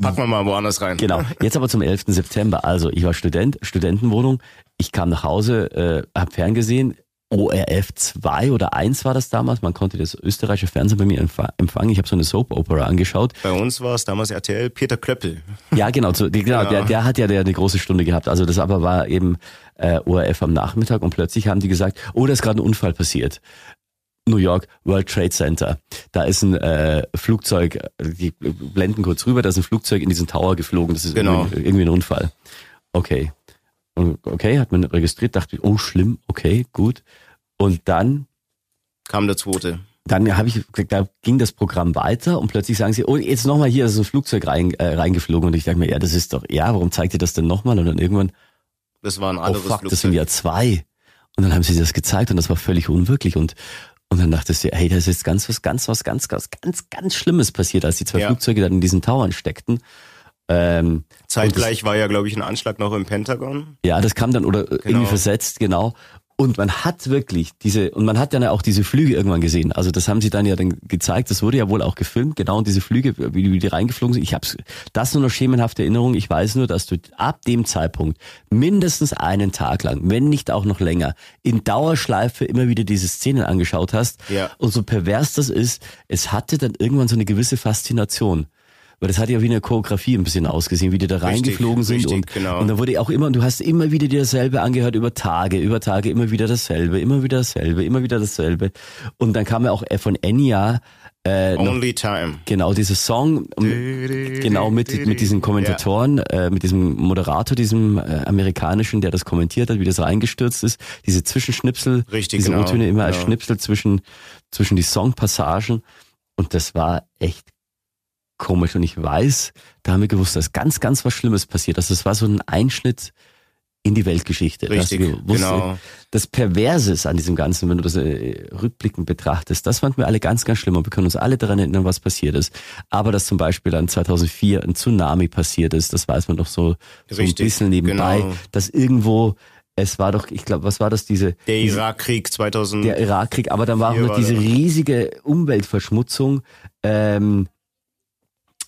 Speaker 2: Packen wir mal woanders rein.
Speaker 1: Genau. Jetzt aber zum 11. September. Also ich war Student, Studentenwohnung. Ich kam nach Hause, äh, habe ferngesehen. ORF 2 oder 1 war das damals. Man konnte das österreichische Fernsehen bei mir empfa- empfangen. Ich habe so eine Soap Opera angeschaut.
Speaker 2: Bei uns war es damals RTL Peter Klöppel.
Speaker 1: Ja, genau. So, genau
Speaker 2: Ja.
Speaker 1: der, der hat ja der, eine große Stunde gehabt. Also das aber war eben äh, ORF am Nachmittag und plötzlich haben die gesagt, oh, da ist gerade ein Unfall passiert. New York World Trade Center. Da ist ein äh, Flugzeug, äh, die blenden kurz rüber, da ist ein Flugzeug in diesen Tower geflogen. Das ist
Speaker 2: Genau.
Speaker 1: irgendwie, irgendwie ein Unfall. Okay. Okay, hat man registriert, dachte ich, oh schlimm, okay, gut. Und dann
Speaker 2: Kam der zweite.
Speaker 1: dann habe ich, da ging das Programm weiter und plötzlich sagen sie, oh, jetzt nochmal hier, ist ein Flugzeug rein, äh, reingeflogen und ich dachte mir, ja, das ist doch, ja, warum zeigt ihr das denn nochmal? Und dann irgendwann,
Speaker 2: Das war ein
Speaker 1: oh
Speaker 2: anderes
Speaker 1: fuck,
Speaker 2: Flugzeug.
Speaker 1: das sind ja zwei. Und dann haben sie das gezeigt und das war völlig unwirklich und und dann dachtest du, hey, das ist jetzt ganz was, ganz was, ganz, ganz, ganz, ganz Schlimmes passiert, als die zwei
Speaker 2: Ja.
Speaker 1: Flugzeuge dann in diesen Towern steckten. Ähm,
Speaker 2: Zeitgleich war ja, glaube ich, ein Anschlag noch im Pentagon.
Speaker 1: Ja, das kam dann oder
Speaker 2: Genau.
Speaker 1: irgendwie versetzt, genau. Und man hat wirklich diese, und man hat dann ja auch diese Flüge irgendwann gesehen. Also das haben sie dann ja dann gezeigt, das wurde ja wohl auch gefilmt, genau, und diese Flüge, wie, die- wie die reingeflogen sind. Ich hab's, das nur noch schemenhafte Erinnerung. Ich weiß nur, dass du ab dem Zeitpunkt mindestens einen Tag lang, wenn nicht auch noch länger, in Dauerschleife immer wieder diese Szenen angeschaut hast.
Speaker 2: Ja.
Speaker 1: Und so pervers das ist, es hatte dann irgendwann so eine gewisse Faszination. Weil das hat ja wie eine Choreografie ein bisschen ausgesehen, wie die da reingeflogen sind.
Speaker 2: richtig,
Speaker 1: und,
Speaker 2: genau.
Speaker 1: und dann wurde auch immer, und du hast immer wieder dir dasselbe angehört über Tage, über Tage, immer wieder dasselbe, immer wieder dasselbe, immer wieder dasselbe. Und dann kam ja auch von Enya äh, noch,
Speaker 2: Only Time.
Speaker 1: genau dieser Song, um, genau mit, mit diesen Kommentatoren, äh, mit diesem Moderator, diesem äh, amerikanischen, der das kommentiert hat, wie das reingestürzt ist, diese Zwischenschnipsel,
Speaker 2: Richtig,
Speaker 1: diese
Speaker 2: genau,
Speaker 1: O-Töne immer als
Speaker 2: genau.
Speaker 1: Schnipsel zwischen, zwischen die Songpassagen. Und das war echt komisch. Und ich weiß, da haben wir gewusst, dass ganz, ganz was Schlimmes passiert. Also das war so ein Einschnitt in die Weltgeschichte.
Speaker 2: Richtig,
Speaker 1: gewusst,
Speaker 2: genau.
Speaker 1: Das Perverse ist an diesem Ganzen, wenn du das äh, rückblickend betrachtest, das fanden wir alle ganz, ganz schlimm und wir können uns alle daran erinnern, was passiert ist. Aber dass zum Beispiel dann 2004 ein Tsunami passiert ist, das weiß man doch so, so ein bisschen nebenbei,
Speaker 2: genau.
Speaker 1: dass irgendwo, es war doch, ich glaube, was war das, diese,
Speaker 2: Der Irakkrieg 2000.
Speaker 1: der Irakkrieg, aber dann war auch noch diese riesige Umweltverschmutzung. Ähm,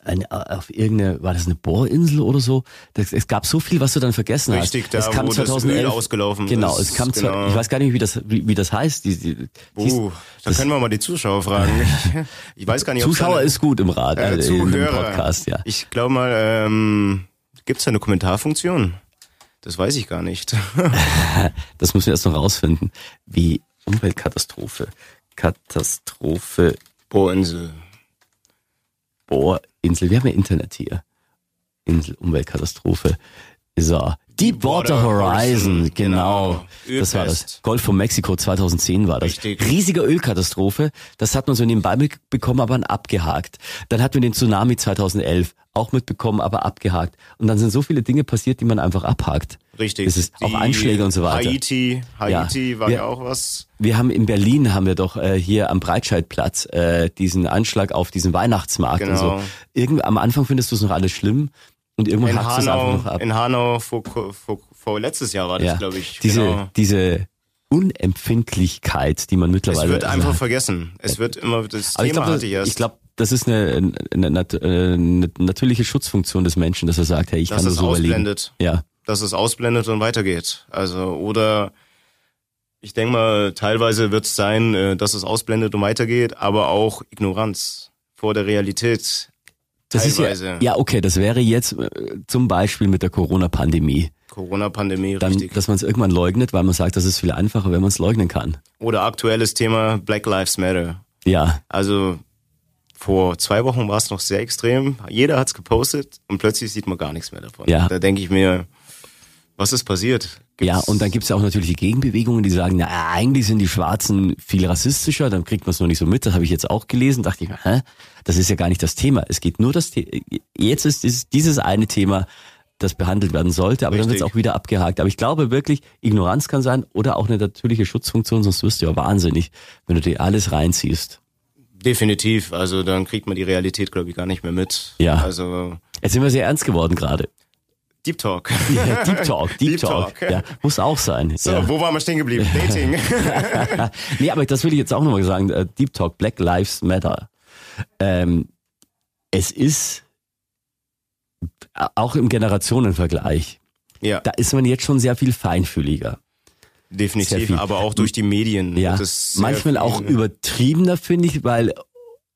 Speaker 1: eine, auf irgendeine, war das eine Bohrinsel oder so? Das, es gab so viel, was du dann vergessen
Speaker 2: Richtig,
Speaker 1: hast.
Speaker 2: da
Speaker 1: es kam
Speaker 2: wo das Öl
Speaker 1: 2011,
Speaker 2: ausgelaufen
Speaker 1: Genau, es kam zwar,
Speaker 2: genau.
Speaker 1: ich weiß gar nicht, wie das, wie, wie das heißt. Die, die, hieß-
Speaker 2: Uh, da
Speaker 1: das-
Speaker 2: können wir mal die Zuschauer fragen. Ich weiß gar nicht, ob
Speaker 1: Zuschauer ist gut im Rad,
Speaker 2: äh,
Speaker 1: dem
Speaker 2: Zuhörer.
Speaker 1: Podcast, ja.
Speaker 2: Ich glaube mal, ähm, gibt's da eine Kommentarfunktion? Das weiß ich gar nicht.
Speaker 1: Das müssen wir erst noch rausfinden. Wie Umweltkatastrophe. Katastrophe
Speaker 2: Bohrinsel.
Speaker 1: Bohrinsel. Wir haben ja Internet hier. Insel, Umweltkatastrophe. So. Deepwater Horizon,
Speaker 2: Horizon,
Speaker 1: genau.
Speaker 2: genau.
Speaker 1: Das war das. Golf von Mexiko 2010 war das.
Speaker 2: Richtig.
Speaker 1: Riesige Ölkatastrophe. Das hat man so nebenbei mitbekommen, aber abgehakt. Dann hatten wir den Tsunami 2011 auch mitbekommen, aber abgehakt. Und dann sind so viele Dinge passiert, die man einfach abhakt.
Speaker 2: Richtig.
Speaker 1: Das ist auch Anschläge und so weiter.
Speaker 2: Haiti, Haiti
Speaker 1: Ja.
Speaker 2: war
Speaker 1: Wir-
Speaker 2: ja auch was.
Speaker 1: Wir haben in Berlin haben wir doch äh, hier am Breitscheidplatz äh, diesen Anschlag auf diesen Weihnachtsmarkt und so.
Speaker 2: Genau.
Speaker 1: Irgend, am Anfang findest du es noch alles schlimm und irgendwann
Speaker 2: In
Speaker 1: hackst du es einfach
Speaker 2: Hanau,
Speaker 1: noch ab.
Speaker 2: in Hanau vor, vor, vor letztes Jahr war das,
Speaker 1: ja.
Speaker 2: glaube ich.
Speaker 1: Diese,
Speaker 2: genau.
Speaker 1: diese Unempfindlichkeit, die man
Speaker 2: Es
Speaker 1: mittlerweile
Speaker 2: wird einfach
Speaker 1: hat.
Speaker 2: vergessen. Es wird immer, das
Speaker 1: Aber ich
Speaker 2: Thema
Speaker 1: glaube,
Speaker 2: ich erst.
Speaker 1: ich glaub, das ist eine, eine, äh, eine natürliche Schutzfunktion des Menschen, dass er sagt, hey, ich
Speaker 2: dass
Speaker 1: kann das
Speaker 2: es
Speaker 1: so
Speaker 2: ausblendet.
Speaker 1: Ja,
Speaker 2: Dass es ausblendet und weitergeht. Also, oder ich denke mal, teilweise wird es sein, äh, dass es ausblendet und weitergeht, aber auch Ignoranz vor der Realität.
Speaker 1: das ist ja,
Speaker 2: Teilweise.
Speaker 1: ja okay, das wäre jetzt äh, zum Beispiel mit der Corona-Pandemie,
Speaker 2: Corona-Pandemie, richtig.
Speaker 1: dass man es irgendwann leugnet, weil man sagt, das ist viel einfacher, wenn man es leugnen kann.
Speaker 2: Oder aktuelles Thema Black Lives Matter.
Speaker 1: Ja,
Speaker 2: Also vor zwei Wochen war es noch sehr extrem. Jeder hat's gepostet und plötzlich sieht man gar nichts mehr davon.
Speaker 1: Ja.
Speaker 2: Da denke ich mir, was ist passiert?
Speaker 1: Ja,
Speaker 2: Gibt's-
Speaker 1: und dann gibt's ja auch natürlich die Gegenbewegungen, die sagen, na, eigentlich sind die Schwarzen viel rassistischer, dann kriegt man es noch nicht so mit. Das habe ich jetzt auch gelesen, dachte ich, mir, hä? Das ist ja gar nicht das Thema. Es geht nur das The jetzt ist dieses- dieses eine Thema, das behandelt werden sollte, aber dann
Speaker 2: Richtig.
Speaker 1: wird's auch wieder abgehakt. Aber ich glaube wirklich, Ignoranz kann sein oder auch eine natürliche Schutzfunktion, sonst wirst du ja wahnsinnig, wenn du dir alles reinziehst.
Speaker 2: Definitiv. Also dann kriegt man die Realität, glaube ich, gar nicht mehr mit.
Speaker 1: Ja.
Speaker 2: Also
Speaker 1: Jetzt sind wir sehr ernst geworden gerade.
Speaker 2: Deep Talk.
Speaker 1: Ja, Deep Talk, Deep,
Speaker 2: Deep
Speaker 1: Talk.
Speaker 2: Talk.
Speaker 1: Ja, muss auch sein.
Speaker 2: So,
Speaker 1: ja.
Speaker 2: wo waren wir stehen geblieben? Dating.
Speaker 1: nee, aber das will ich jetzt auch nochmal sagen. äh, Deep Talk, Black Lives Matter. Ähm, es ist auch im Generationenvergleich,
Speaker 2: ja,
Speaker 1: da ist man jetzt schon sehr viel feinfühliger.
Speaker 2: Definitiv.
Speaker 1: viel.
Speaker 2: Aber auch durch die Medien.
Speaker 1: Ja, manchmal auch übertriebener, finde ich, weil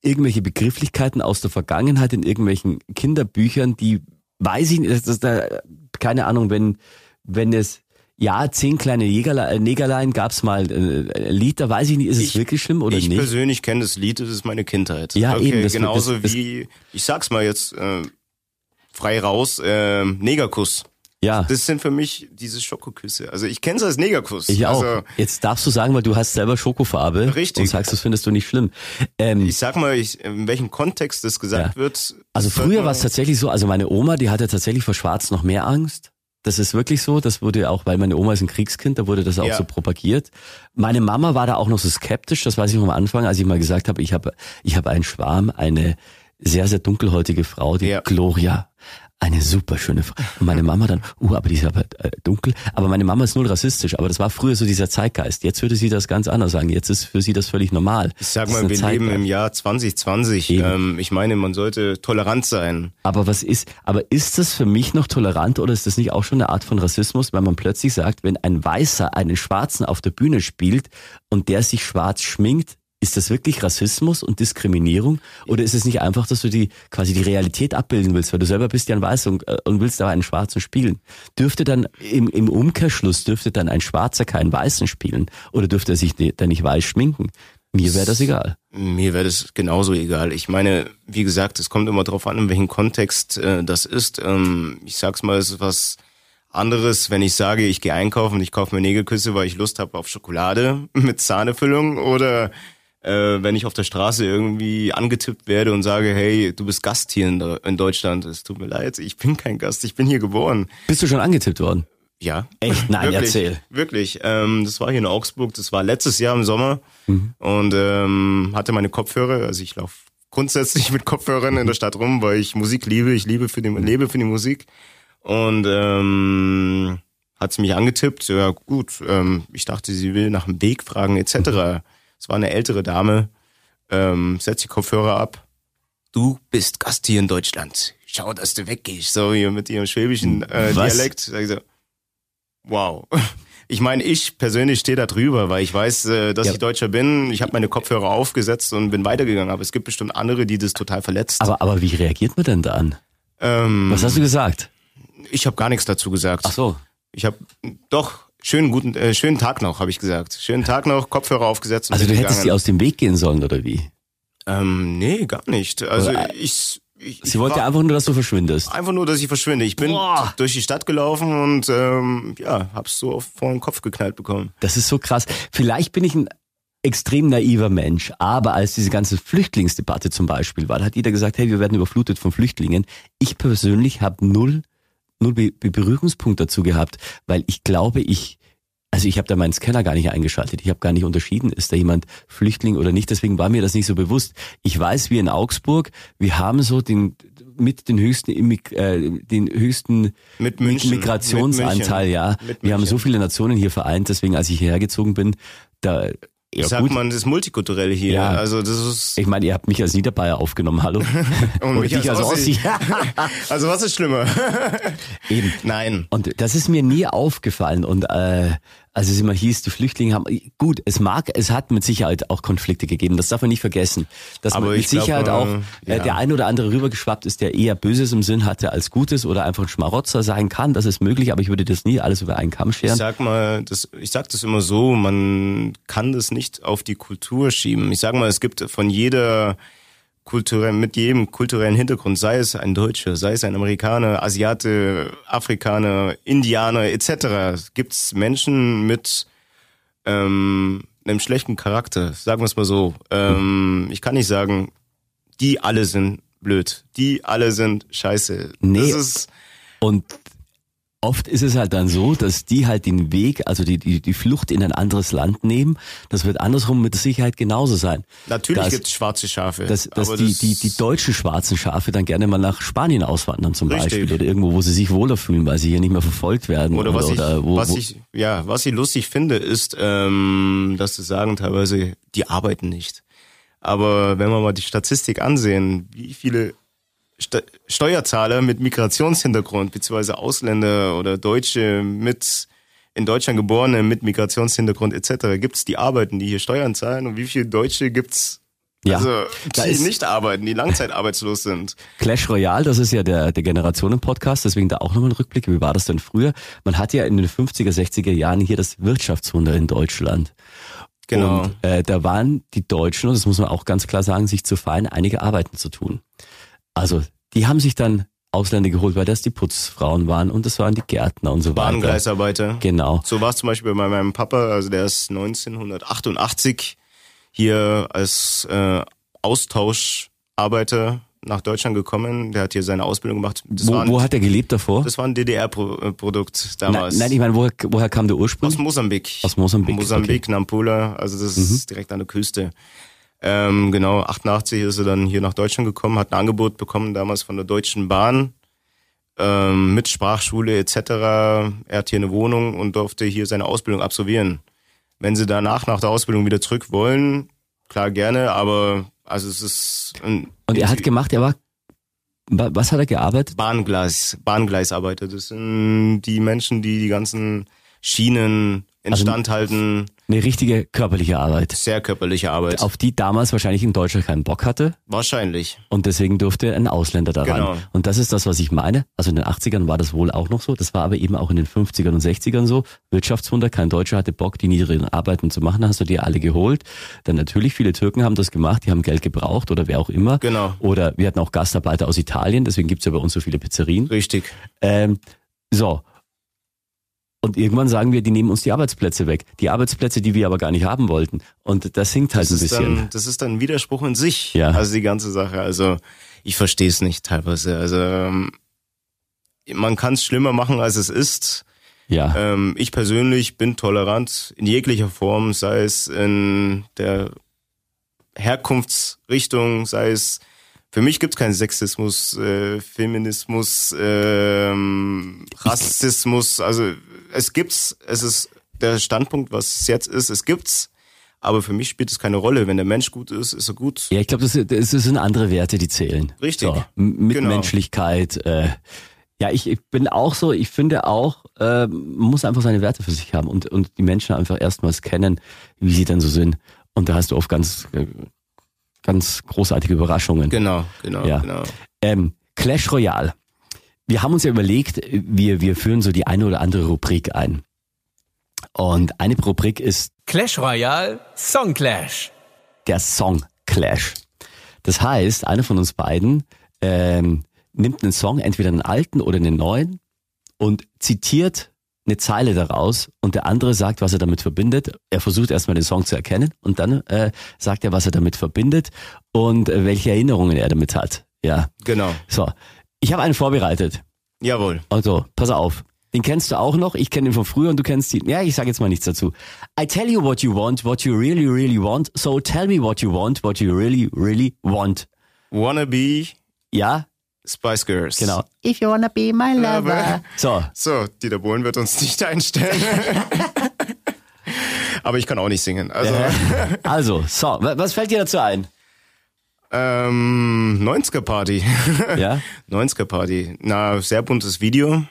Speaker 1: irgendwelche Begrifflichkeiten aus der Vergangenheit in irgendwelchen Kinderbüchern, die weiß ich nicht, das ist da, keine Ahnung, wenn, wenn es, ja, zehn kleine Jägerle, äh, Negerlein gab's mal äh, ein Lied, da weiß ich nicht, ist es
Speaker 2: Ich-
Speaker 1: wirklich schlimm oder
Speaker 2: ich
Speaker 1: nicht?
Speaker 2: persönlich kenne das Lied, das ist meine Kindheit.
Speaker 1: Ja,
Speaker 2: okay,
Speaker 1: eben, das-
Speaker 2: genauso
Speaker 1: das- das-
Speaker 2: wie, ich sag's mal jetzt äh, frei raus, äh, Negerkuss.
Speaker 1: Ja.
Speaker 2: Das sind für mich diese Schokoküsse. Also ich kenne es als Negerkuss.
Speaker 1: Ich auch.
Speaker 2: Also,
Speaker 1: Jetzt darfst du sagen, weil du hast selber Schokofarbe.
Speaker 2: Richtig.
Speaker 1: Und sagst, das findest du nicht schlimm. Ähm,
Speaker 2: ich sag mal, ich, in welchem Kontext das gesagt
Speaker 1: Ja.
Speaker 2: wird.
Speaker 1: also früher war es tatsächlich so, also meine Oma, die hatte tatsächlich vor Schwarz noch mehr Angst. Das ist wirklich so. Das wurde auch, weil meine Oma ist ein Kriegskind, da wurde das auch
Speaker 2: Ja.
Speaker 1: so propagiert. Meine Mama war da auch noch so skeptisch, das weiß ich noch am Anfang, als ich mal gesagt habe, ich habe ich habe einen Schwarm, eine sehr, sehr dunkelhäutige Frau, die
Speaker 2: Ja.
Speaker 1: Gloria. Eine super schöne Frau. Und meine Mama dann, uh, aber die ist aber äh, dunkel. Aber meine Mama ist null rassistisch. Aber das war früher so dieser Zeitgeist. Jetzt würde sie das ganz anders sagen. Jetzt ist für sie das völlig normal.
Speaker 2: Ich sag mal, wir leben
Speaker 1: Zeitgeist.
Speaker 2: im Jahr 2020.
Speaker 1: Eben.
Speaker 2: Ähm, ich meine, man sollte tolerant sein.
Speaker 1: Aber was ist, aber ist das für mich noch tolerant oder ist das nicht auch schon eine Art von Rassismus, wenn man plötzlich sagt, wenn ein Weißer einen Schwarzen auf der Bühne spielt und der sich schwarz schminkt, ist das wirklich Rassismus und Diskriminierung? Oder ist es nicht einfach, dass du die, quasi die Realität abbilden willst, weil du selber bist ja ein Weißer und, äh, und willst aber einen Schwarzen spielen? Dürfte dann im, im Umkehrschluss, dürfte dann ein Schwarzer keinen Weißen spielen? Oder dürfte er sich ni- dann nicht weiß schminken? Mir wäre das egal.
Speaker 2: Mir wäre das genauso egal. Ich meine, wie gesagt, es kommt immer darauf an, in welchem Kontext äh, das ist. Ähm, ich sag's mal, es ist was anderes, wenn ich sage, ich gehe einkaufen und ich kaufe mir Nägelküsse, weil ich Lust habe auf Schokolade mit Sahnefüllung oder äh, wenn ich auf der Straße irgendwie angetippt werde und sage, hey, du bist Gast hier in, in Deutschland. Es tut mir leid, ich bin kein Gast, ich bin hier geboren.
Speaker 1: Bist du schon angetippt worden?
Speaker 2: Ja.
Speaker 1: Echt? Nein,
Speaker 2: wirklich,
Speaker 1: erzähl.
Speaker 2: Wirklich. Ähm, das war hier in Augsburg, das war letztes Jahr im Sommer
Speaker 1: Mhm.
Speaker 2: und ähm, hatte meine Kopfhörer, also ich laufe grundsätzlich mit Kopfhörern in der Stadt rum, weil ich Musik liebe, ich liebe für die, lebe für die Musik. Und ähm, hat sie mich angetippt, ja gut, ähm, ich dachte, sie will nach dem Weg fragen, etc. Es war eine ältere Dame, ähm, setzt die Kopfhörer ab. Du bist Gast hier in Deutschland. Schau, dass du weggehst. So hier mit ihrem schwäbischen äh? Dialekt. Sag ich so, wow. Ich meine, ich persönlich stehe da drüber, weil ich weiß, äh, dass
Speaker 1: Ja.
Speaker 2: ich Deutscher bin. Ich habe meine Kopfhörer aufgesetzt und bin weitergegangen. Aber es gibt bestimmt andere, die das total verletzt.
Speaker 1: Aber, aber wie reagiert man denn dann?
Speaker 2: ähm,
Speaker 1: Was hast du gesagt?
Speaker 2: ich habe gar nichts dazu gesagt.
Speaker 1: Ach so.
Speaker 2: Ich habe doch schönen guten, äh, schönen Tag noch, habe ich gesagt. Schönen Tag noch, Kopfhörer aufgesetzt. Und
Speaker 1: Also du
Speaker 2: bin
Speaker 1: hättest
Speaker 2: gegangen.
Speaker 1: die aus dem Weg gehen sollen, oder wie?
Speaker 2: Ähm, nee, gar nicht. Also
Speaker 1: Oder-
Speaker 2: ich, ich,
Speaker 1: Sie
Speaker 2: ich
Speaker 1: wollte
Speaker 2: war
Speaker 1: einfach nur, dass du verschwindest.
Speaker 2: einfach nur, dass ich verschwinde. Ich bin
Speaker 1: Boah.
Speaker 2: durch die Stadt gelaufen und ähm, ja, hab's so auf, vor den Kopf geknallt bekommen.
Speaker 1: Das ist so krass. Vielleicht bin ich ein extrem naiver Mensch, aber als diese ganze Flüchtlingsdebatte zum Beispiel war, da hat jeder gesagt, hey, wir werden überflutet von Flüchtlingen. Ich persönlich habe null, null Be Be Berührungspunkt dazu gehabt, weil ich glaube, ich also ich habe da meinen Scanner gar nicht eingeschaltet. Ich habe gar nicht unterschieden, ist da jemand Flüchtling oder nicht. Deswegen war mir das nicht so bewusst. Ich weiß, wir in Augsburg, wir haben so den mit den höchsten Immig äh, den höchsten
Speaker 2: Mit München.
Speaker 1: Migrationsanteil,
Speaker 2: Mit
Speaker 1: ja.
Speaker 2: Mit
Speaker 1: Wir haben so viele Nationen hier vereint. Deswegen, als ich hierher gezogen bin, da ja
Speaker 2: Ich sag
Speaker 1: gut.
Speaker 2: mal, das ist multikulturell hier.
Speaker 1: Ja.
Speaker 2: Also das ist
Speaker 1: Ich meine, ihr habt mich als Niederbayer aufgenommen, hallo.
Speaker 2: und mich
Speaker 1: dich
Speaker 2: als Ossi. also was ist schlimmer?
Speaker 1: Eben.
Speaker 2: Nein.
Speaker 1: Und das ist mir nie aufgefallen. Und äh, als es immer hieß, die Flüchtlinge haben gut, es mag, es hat mit Sicherheit auch Konflikte gegeben. Das darf man nicht vergessen. Dass
Speaker 2: Aber
Speaker 1: man mit
Speaker 2: ich glaub,
Speaker 1: Sicherheit
Speaker 2: äh,
Speaker 1: auch äh,
Speaker 2: ja.
Speaker 1: der ein oder andere rübergeschwappt ist, der eher Böses im Sinn hatte als Gutes oder einfach ein Schmarotzer sein kann. Das ist möglich, aber ich würde das nie alles über einen Kamm
Speaker 2: Ich
Speaker 1: scheren.
Speaker 2: sag mal, das, ich sag das immer so, man kann das nicht auf die Kultur schieben. Ich sag mal, es gibt von jeder kulturell, mit jedem kulturellen Hintergrund, sei es ein Deutscher, sei es ein Amerikaner, Asiate, Afrikaner, Indianer etc., gibt's Menschen mit ähm, einem schlechten Charakter, sagen wir es mal so. Ähm, ich kann nicht sagen, die alle sind blöd, die alle sind scheiße.
Speaker 1: Nee.
Speaker 2: Das ist,
Speaker 1: Und oft ist es halt dann so, dass die halt den Weg, also die, die, die Flucht in ein anderes Land nehmen. Das wird andersrum mit Sicherheit genauso sein.
Speaker 2: natürlich
Speaker 1: dass,
Speaker 2: gibt's schwarze Schafe.
Speaker 1: dass, dass die,
Speaker 2: das-
Speaker 1: die, die deutschen schwarzen Schafe dann gerne mal nach Spanien auswandern zum
Speaker 2: Richtig.
Speaker 1: Beispiel oder irgendwo, wo sie sich wohler fühlen, weil sie hier nicht mehr verfolgt werden.
Speaker 2: Oder was ich,
Speaker 1: oder wo,
Speaker 2: was ich, ja, was ich lustig finde, ist, ähm, dass sie sagen teilweise, die arbeiten nicht. Aber wenn wir mal die Statistik ansehen, wie viele Ste Steuerzahler mit Migrationshintergrund, beziehungsweise Ausländer oder Deutsche mit in Deutschland geborene mit Migrationshintergrund etc. gibt's die arbeiten, die hier Steuern zahlen und wie viele Deutsche gibt's
Speaker 1: Ja,
Speaker 2: also die
Speaker 1: ist-
Speaker 2: nicht arbeiten, die langzeitarbeitslos sind.
Speaker 1: Clash Royale, das ist ja der, der Generationen-Podcast, deswegen da auch nochmal ein Rückblick. Wie war das denn früher? Man hat ja in den 50er, 60er Jahren hier das Wirtschaftswunder in Deutschland.
Speaker 2: Genau.
Speaker 1: Und äh, da waren die Deutschen, und das muss man auch ganz klar sagen, sich zu fein, einige Arbeiten zu tun. Also die haben sich dann Ausländer geholt, weil das die Putzfrauen waren und das waren die Gärtner und so weiter.
Speaker 2: Bahngleisarbeiter.
Speaker 1: Genau.
Speaker 2: So war es zum Beispiel bei meinem Papa, also der ist 1988 hier als äh, Austauscharbeiter nach Deutschland gekommen. Der hat hier seine Ausbildung gemacht.
Speaker 1: Wo,
Speaker 2: war, ein,
Speaker 1: wo hat er gelebt davor?
Speaker 2: das war ein DDR-Produkt
Speaker 1: Nein,
Speaker 2: damals.
Speaker 1: nein, ich meine, woher, woher kam der Ursprung?
Speaker 2: Aus Mosambik.
Speaker 1: Aus Mosambik, Mhm.
Speaker 2: Mosambik, Nampula, also das ist direkt an der Küste. Ähm, genau, 88 ist er dann hier nach Deutschland gekommen, hat ein Angebot bekommen damals von der Deutschen Bahn ähm, mit Sprachschule etc. Er hat hier eine Wohnung und durfte hier seine Ausbildung absolvieren. Wenn sie danach nach der Ausbildung wieder zurück wollen, klar gerne, aber also es ist ein
Speaker 1: Und er hat gemacht, er war, wa- was hat er gearbeitet?
Speaker 2: Bahngleis, Bahngleisarbeiter. Das sind die Menschen, die die ganzen Schienen
Speaker 1: Also
Speaker 2: instand halten.
Speaker 1: Eine richtige körperliche Arbeit,
Speaker 2: Sehr körperliche Arbeit.
Speaker 1: auf die damals wahrscheinlich in Deutschland keinen Bock hatte.
Speaker 2: Wahrscheinlich.
Speaker 1: Und deswegen durfte ein Ausländer daran.
Speaker 2: Genau.
Speaker 1: Und das ist das, was ich meine. Also in den 80ern war das wohl auch noch so. Das war aber eben auch in den 50ern und 60ern so. Wirtschaftswunder, kein Deutscher hatte Bock, die niedrigen Arbeiten zu machen, hast du dir alle geholt. Dann natürlich, viele Türken haben das gemacht, die haben Geld gebraucht oder wer auch immer.
Speaker 2: Genau.
Speaker 1: Oder wir hatten auch Gastarbeiter aus Italien, deswegen gibt's ja bei uns so viele Pizzerien.
Speaker 2: Richtig.
Speaker 1: Ähm, so. Und irgendwann sagen wir, die nehmen uns die Arbeitsplätze weg. Die Arbeitsplätze, die wir aber gar nicht haben wollten. Und das hinkt halt
Speaker 2: Das
Speaker 1: ein bisschen.
Speaker 2: dann, das ist dann ein Widerspruch in sich.
Speaker 1: Ja.
Speaker 2: Also die ganze Sache. Also ich verstehe es nicht teilweise. Also ähm, man kann es schlimmer machen, als es ist.
Speaker 1: ja.
Speaker 2: Ähm, ich persönlich bin tolerant in jeglicher Form, sei es in der Herkunftsrichtung, sei es für mich gibt es keinen Sexismus, äh, Feminismus, ähm, Rassismus. Also es gibt's, es ist der Standpunkt, was es jetzt ist, es gibt's. Aber für mich spielt es keine Rolle. Wenn der Mensch gut ist, ist er gut.
Speaker 1: Ja, ich glaube, das, das sind andere Werte, die zählen.
Speaker 2: Richtig.
Speaker 1: So, M- Mitmenschlichkeit. Äh, ja, ich, ich bin auch so, ich finde auch, äh, man muss einfach seine Werte für sich haben und, und die Menschen einfach erstmals kennen, wie sie dann so sind. Und da hast du oft ganz, äh, ganz großartige Überraschungen.
Speaker 2: Genau, genau,
Speaker 1: Ja.
Speaker 2: genau.
Speaker 1: Ähm, Clash Royale. Wir haben uns ja überlegt, wir, wir führen so die eine oder andere Rubrik ein. Und eine Rubrik ist
Speaker 3: Clash Royale Song Clash.
Speaker 1: der Song Clash. Das heißt, einer von uns beiden ähm, nimmt einen Song, entweder einen alten oder einen neuen, und zitiert eine Zeile daraus und der andere sagt, was er damit verbindet. Er versucht erstmal den Song zu erkennen und dann äh, sagt er, was er damit verbindet und äh, welche Erinnerungen er damit hat. Ja,
Speaker 2: Genau.
Speaker 1: so. Ich habe einen vorbereitet.
Speaker 2: Jawohl.
Speaker 1: Also, pass auf. Den kennst du auch noch. Ich kenne ihn von früher und du kennst ihn. Ja, ich sage jetzt mal nichts dazu. I tell you what you want, what you really, really want. So tell me what you want, what you really, really want.
Speaker 2: Wannabe
Speaker 1: Ja,
Speaker 2: Spice Girls.
Speaker 1: genau. If you wanna be my lover. So,
Speaker 2: So, Dieter Bohlen wird uns nicht einstellen. Aber ich kann auch nicht singen. Also,
Speaker 1: also, so. wa- Was fällt dir dazu ein?
Speaker 2: ähm, 90er Party.
Speaker 1: Ja?
Speaker 2: 90er Party. Na, sehr buntes Video.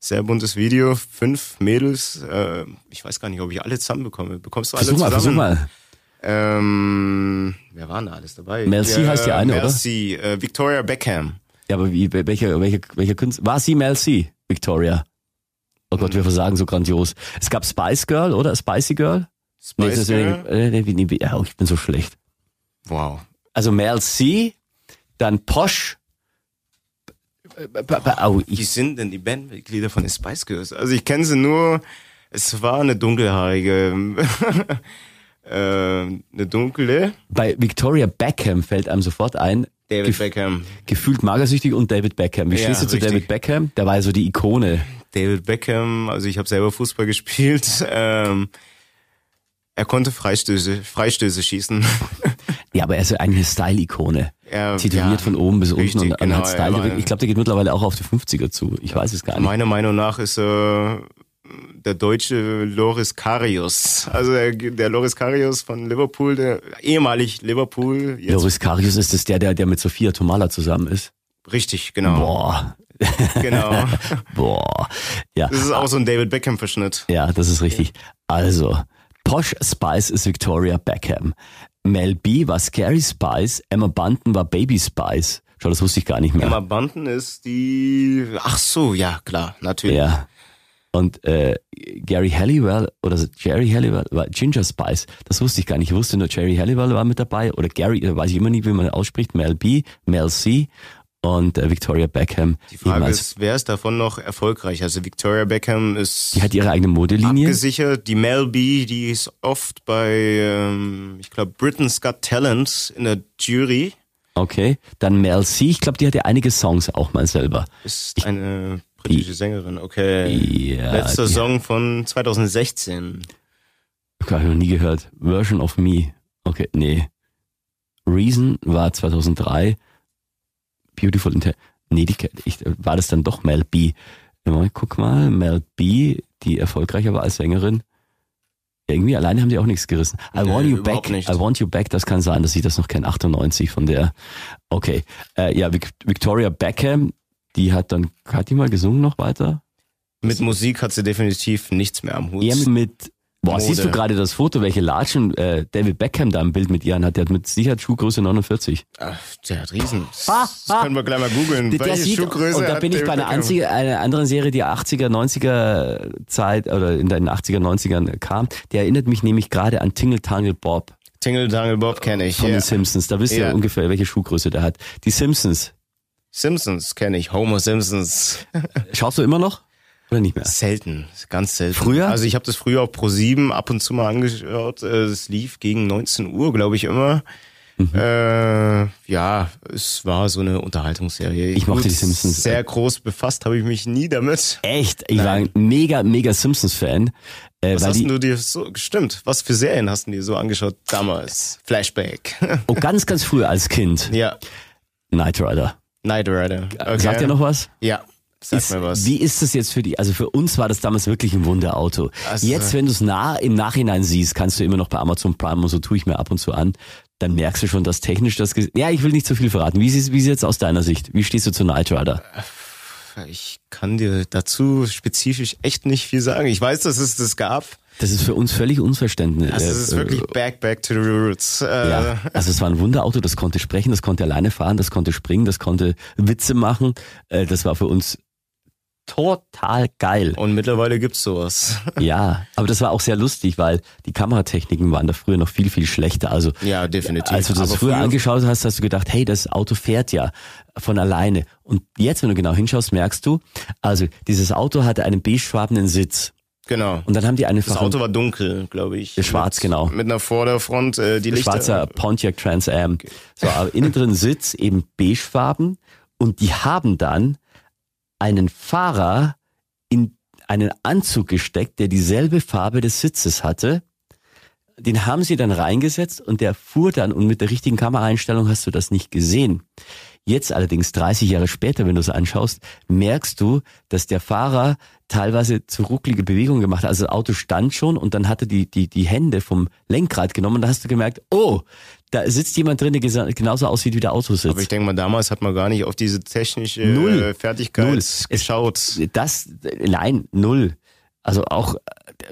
Speaker 2: Sehr buntes Video. Fünf Mädels. Äh, ich weiß gar nicht, ob ich alle zusammen bekomme. Bekommst du alle
Speaker 1: Versuch mal,
Speaker 2: zusammen?
Speaker 1: versuch mal.
Speaker 2: Ähm, wer war denn da alles dabei?
Speaker 1: Mel C heißt die eine, oder?
Speaker 2: Mel C, äh, Victoria Beckham.
Speaker 1: Ja, aber wie, welcher, welcher, welcher Künstler? War sie Mel C, Victoria? Oh Gott, wir versagen so grandios. Es gab Spice Girl, oder? Spicy Girl? Nee,
Speaker 2: Spice
Speaker 1: ist,
Speaker 2: Girl.
Speaker 1: äh, nee, nee, nee, ja, ich bin so schlecht.
Speaker 2: Wow.
Speaker 1: Also Mel C, dann Posh. Au,
Speaker 2: Wie sind denn die Bandmitglieder von den Spice Girls? Also ich kenne sie nur, es war eine dunkelhaarige, äh, eine dunkle
Speaker 1: bei Victoria Beckham fällt einem sofort ein,
Speaker 2: David
Speaker 1: Gef-
Speaker 2: Beckham.
Speaker 1: gefühlt magersüchtig und David Beckham. Wie
Speaker 2: Ja,
Speaker 1: stehst du zu
Speaker 2: richtig.
Speaker 1: David Beckham? Der war ja so die Ikone.
Speaker 2: David Beckham, also ich habe selber Fußball gespielt. Ähm, er konnte Freistöße, Freistöße schießen.
Speaker 1: Ja, aber er ist ja eigentlich eine Style-Ikone.
Speaker 2: Er-
Speaker 1: Tätowiert
Speaker 2: ja,
Speaker 1: von oben bis unten
Speaker 2: richtig,
Speaker 1: und, und
Speaker 2: genau,
Speaker 1: hat
Speaker 2: er
Speaker 1: Style. Ich glaube, der geht mittlerweile auch auf die 50er zu. Ich weiß es gar nicht.
Speaker 2: Meiner Meinung nach ist er der deutsche Loris Karius. Also der, der Loris Karius von Liverpool, der ehemalig Liverpool.
Speaker 1: Loris Karius ist es der, der, der mit Sophia Tomala zusammen ist.
Speaker 2: Richtig, genau.
Speaker 1: Boah,
Speaker 2: Genau.
Speaker 1: boah. Ja,
Speaker 2: Das ist auch so ein David Beckham-Verschnitt.
Speaker 1: ja, das ist richtig. Also, Posh Spice ist Victoria Beckham. Mel B war Scary Spice. Emma Bunton war Baby Spice. Schau, das wusste ich gar nicht mehr.
Speaker 2: Emma Bunton ist die. Ach so, ja, klar, natürlich.
Speaker 1: Ja. Und äh, Gary Halliwell oder Jerry Halliwell war Ginger Spice. Das wusste ich gar nicht. Ich wusste nur, Jerry Halliwell war mit dabei. Oder Gary, da weiß ich immer nie, wie man ausspricht. Mel B, Mel C und äh, Victoria Beckham.
Speaker 2: Die Frage
Speaker 1: als,
Speaker 2: ist, wer ist davon noch erfolgreich? Also Victoria Beckham ist
Speaker 1: die hat ihre eigene Modelinie.
Speaker 2: abgesichert. Die Mel B, die ist oft bei, ähm, ich glaube, Britain's Got Talent in der Jury.
Speaker 1: Okay, dann Mel C, ich glaube, die hatte einige Songs auch mal selber.
Speaker 2: Ist eine britische Sängerin. Okay.
Speaker 1: Ja,
Speaker 2: Letzter
Speaker 1: die-
Speaker 2: Song von 2016.
Speaker 1: Habe ich noch nie gehört. Version of Me. Okay, nee. Reason war 2003. Beautiful Inter. Nee, die, ich, war das dann doch Mel B. Guck mal, Mel B, die erfolgreicher war als Sängerin. Irgendwie alleine haben die auch nichts gerissen. I
Speaker 2: Nee,
Speaker 1: want you back.
Speaker 2: nicht.
Speaker 1: I want you back. Das kann sein, dass ich das noch kenne. 98 von der. Okay. Äh, ja, Vic- Victoria Beckham, die hat dann, hat die mal gesungen noch weiter?
Speaker 2: Mit Musik hat sie definitiv nichts mehr am Hut.
Speaker 1: Eher mit, boah,
Speaker 2: Mode.
Speaker 1: siehst du gerade das Foto, welche Latschen äh, David Beckham da im Bild mit ihr anhat? Der hat mit Sicherheit Schuhgröße 49.
Speaker 2: Ach, der hat Riesen. Das, können wir gleich mal googeln.
Speaker 1: Der
Speaker 2: Welche
Speaker 1: sieht,
Speaker 2: Schuhgröße
Speaker 1: und da
Speaker 2: hat
Speaker 1: bin ich bei einer, einzige, einer anderen Serie, die 80er, 90er Zeit oder in den 80er, 90ern kam. Der erinnert mich nämlich gerade an Tingle Tangle Bob
Speaker 2: Tingle Tangle Bob kenne ich.
Speaker 1: von
Speaker 2: Ja.
Speaker 1: den Simpsons. Da wisst ihr
Speaker 2: Ja.
Speaker 1: ungefähr, welche Schuhgröße der hat. Die Simpsons.
Speaker 2: Simpsons kenne ich. Homer Simpsons.
Speaker 1: Schaust du immer noch? Oder nicht mehr?
Speaker 2: Selten, ganz selten.
Speaker 1: Früher?
Speaker 2: Also ich habe das früher auf Pro 7 ab und zu mal angeschaut. Äh, Es lief gegen 19 Uhr, glaube ich immer.
Speaker 1: Mhm.
Speaker 2: Äh, ja, es war so eine Unterhaltungsserie.
Speaker 1: Ich mochte
Speaker 2: Gut,
Speaker 1: die Simpsons.
Speaker 2: Sehr groß befasst habe ich mich nie damit.
Speaker 1: Echt? Ich
Speaker 2: Nein.
Speaker 1: war ein mega, mega Simpsons-Fan. Äh,
Speaker 2: Was hast
Speaker 1: die,
Speaker 2: du dir so, stimmt, was für Serien hast du dir so angeschaut damals? Flashback.
Speaker 1: oh, ganz, ganz früh als Kind.
Speaker 2: ja,
Speaker 1: Knight Rider.
Speaker 2: Knight Rider. Okay.
Speaker 1: Sagt ihr noch was?
Speaker 2: Ja, sag
Speaker 1: Ist,
Speaker 2: mir was.
Speaker 1: Wie ist das jetzt für die? Also für uns war das damals wirklich ein Wunderauto.
Speaker 2: Also-
Speaker 1: jetzt, wenn du es nah im Nachhinein siehst, kannst du immer noch bei Amazon Prime und so tue ich mir ab und zu an. Dann merkst du schon, dass technisch das. Ja, ich will nicht zu viel verraten. Wie ist wie ist jetzt aus deiner Sicht? Wie stehst du zu Knight Rider?
Speaker 2: Ich kann dir dazu spezifisch echt nicht viel sagen. Ich weiß, dass es das gab.
Speaker 1: Das ist für uns völlig unverständlich.
Speaker 2: Also es ist wirklich back, back to the roots. Äh,
Speaker 1: Ja, also es war ein Wunderauto, das konnte sprechen, das konnte alleine fahren, das konnte springen, das konnte Witze machen. Äh, Das war für uns total geil.
Speaker 2: Und mittlerweile gibt's sowas.
Speaker 1: Ja, aber das war auch sehr lustig, weil die Kameratechniken waren da früher noch viel, viel schlechter. Also
Speaker 2: Ja, definitiv.
Speaker 1: als du das früher,
Speaker 2: früher-
Speaker 1: angeschaut hast, hast du gedacht, hey, das Auto fährt ja von alleine. Und jetzt, wenn du genau hinschaust, merkst du, also dieses Auto hatte einen beigefarbenen Sitz.
Speaker 2: Genau.
Speaker 1: Und dann haben die einfach
Speaker 2: Das Auto war dunkel, glaube ich.
Speaker 1: Schwarz,
Speaker 2: mit,
Speaker 1: genau.
Speaker 2: Mit einer Vorderfront, äh, die Lichter.
Speaker 1: schwarzer Pontiac Trans Am. So, aber innen drin Sitz eben beigefarben und die haben dann einen Fahrer in einen Anzug gesteckt, der dieselbe Farbe des Sitzes hatte. Den haben sie dann reingesetzt und der fuhr dann und mit der richtigen Kameraeinstellung hast du das nicht gesehen. Jetzt allerdings 30 Jahre später, wenn du es anschaust, merkst du, dass der Fahrer teilweise zu rucklige Bewegungen gemacht hat. Also das Auto stand schon und dann hatte die, die, die Hände vom Lenkrad genommen und da hast du gemerkt, oh, da sitzt jemand drin, der genauso aussieht, wie der Auto sitzt.
Speaker 2: Aber ich denke mal, damals hat man gar nicht auf diese technische
Speaker 1: Null.
Speaker 2: äh, Fertigkeit
Speaker 1: Null. Es-
Speaker 2: geschaut.
Speaker 1: Das, nein, null. Also auch,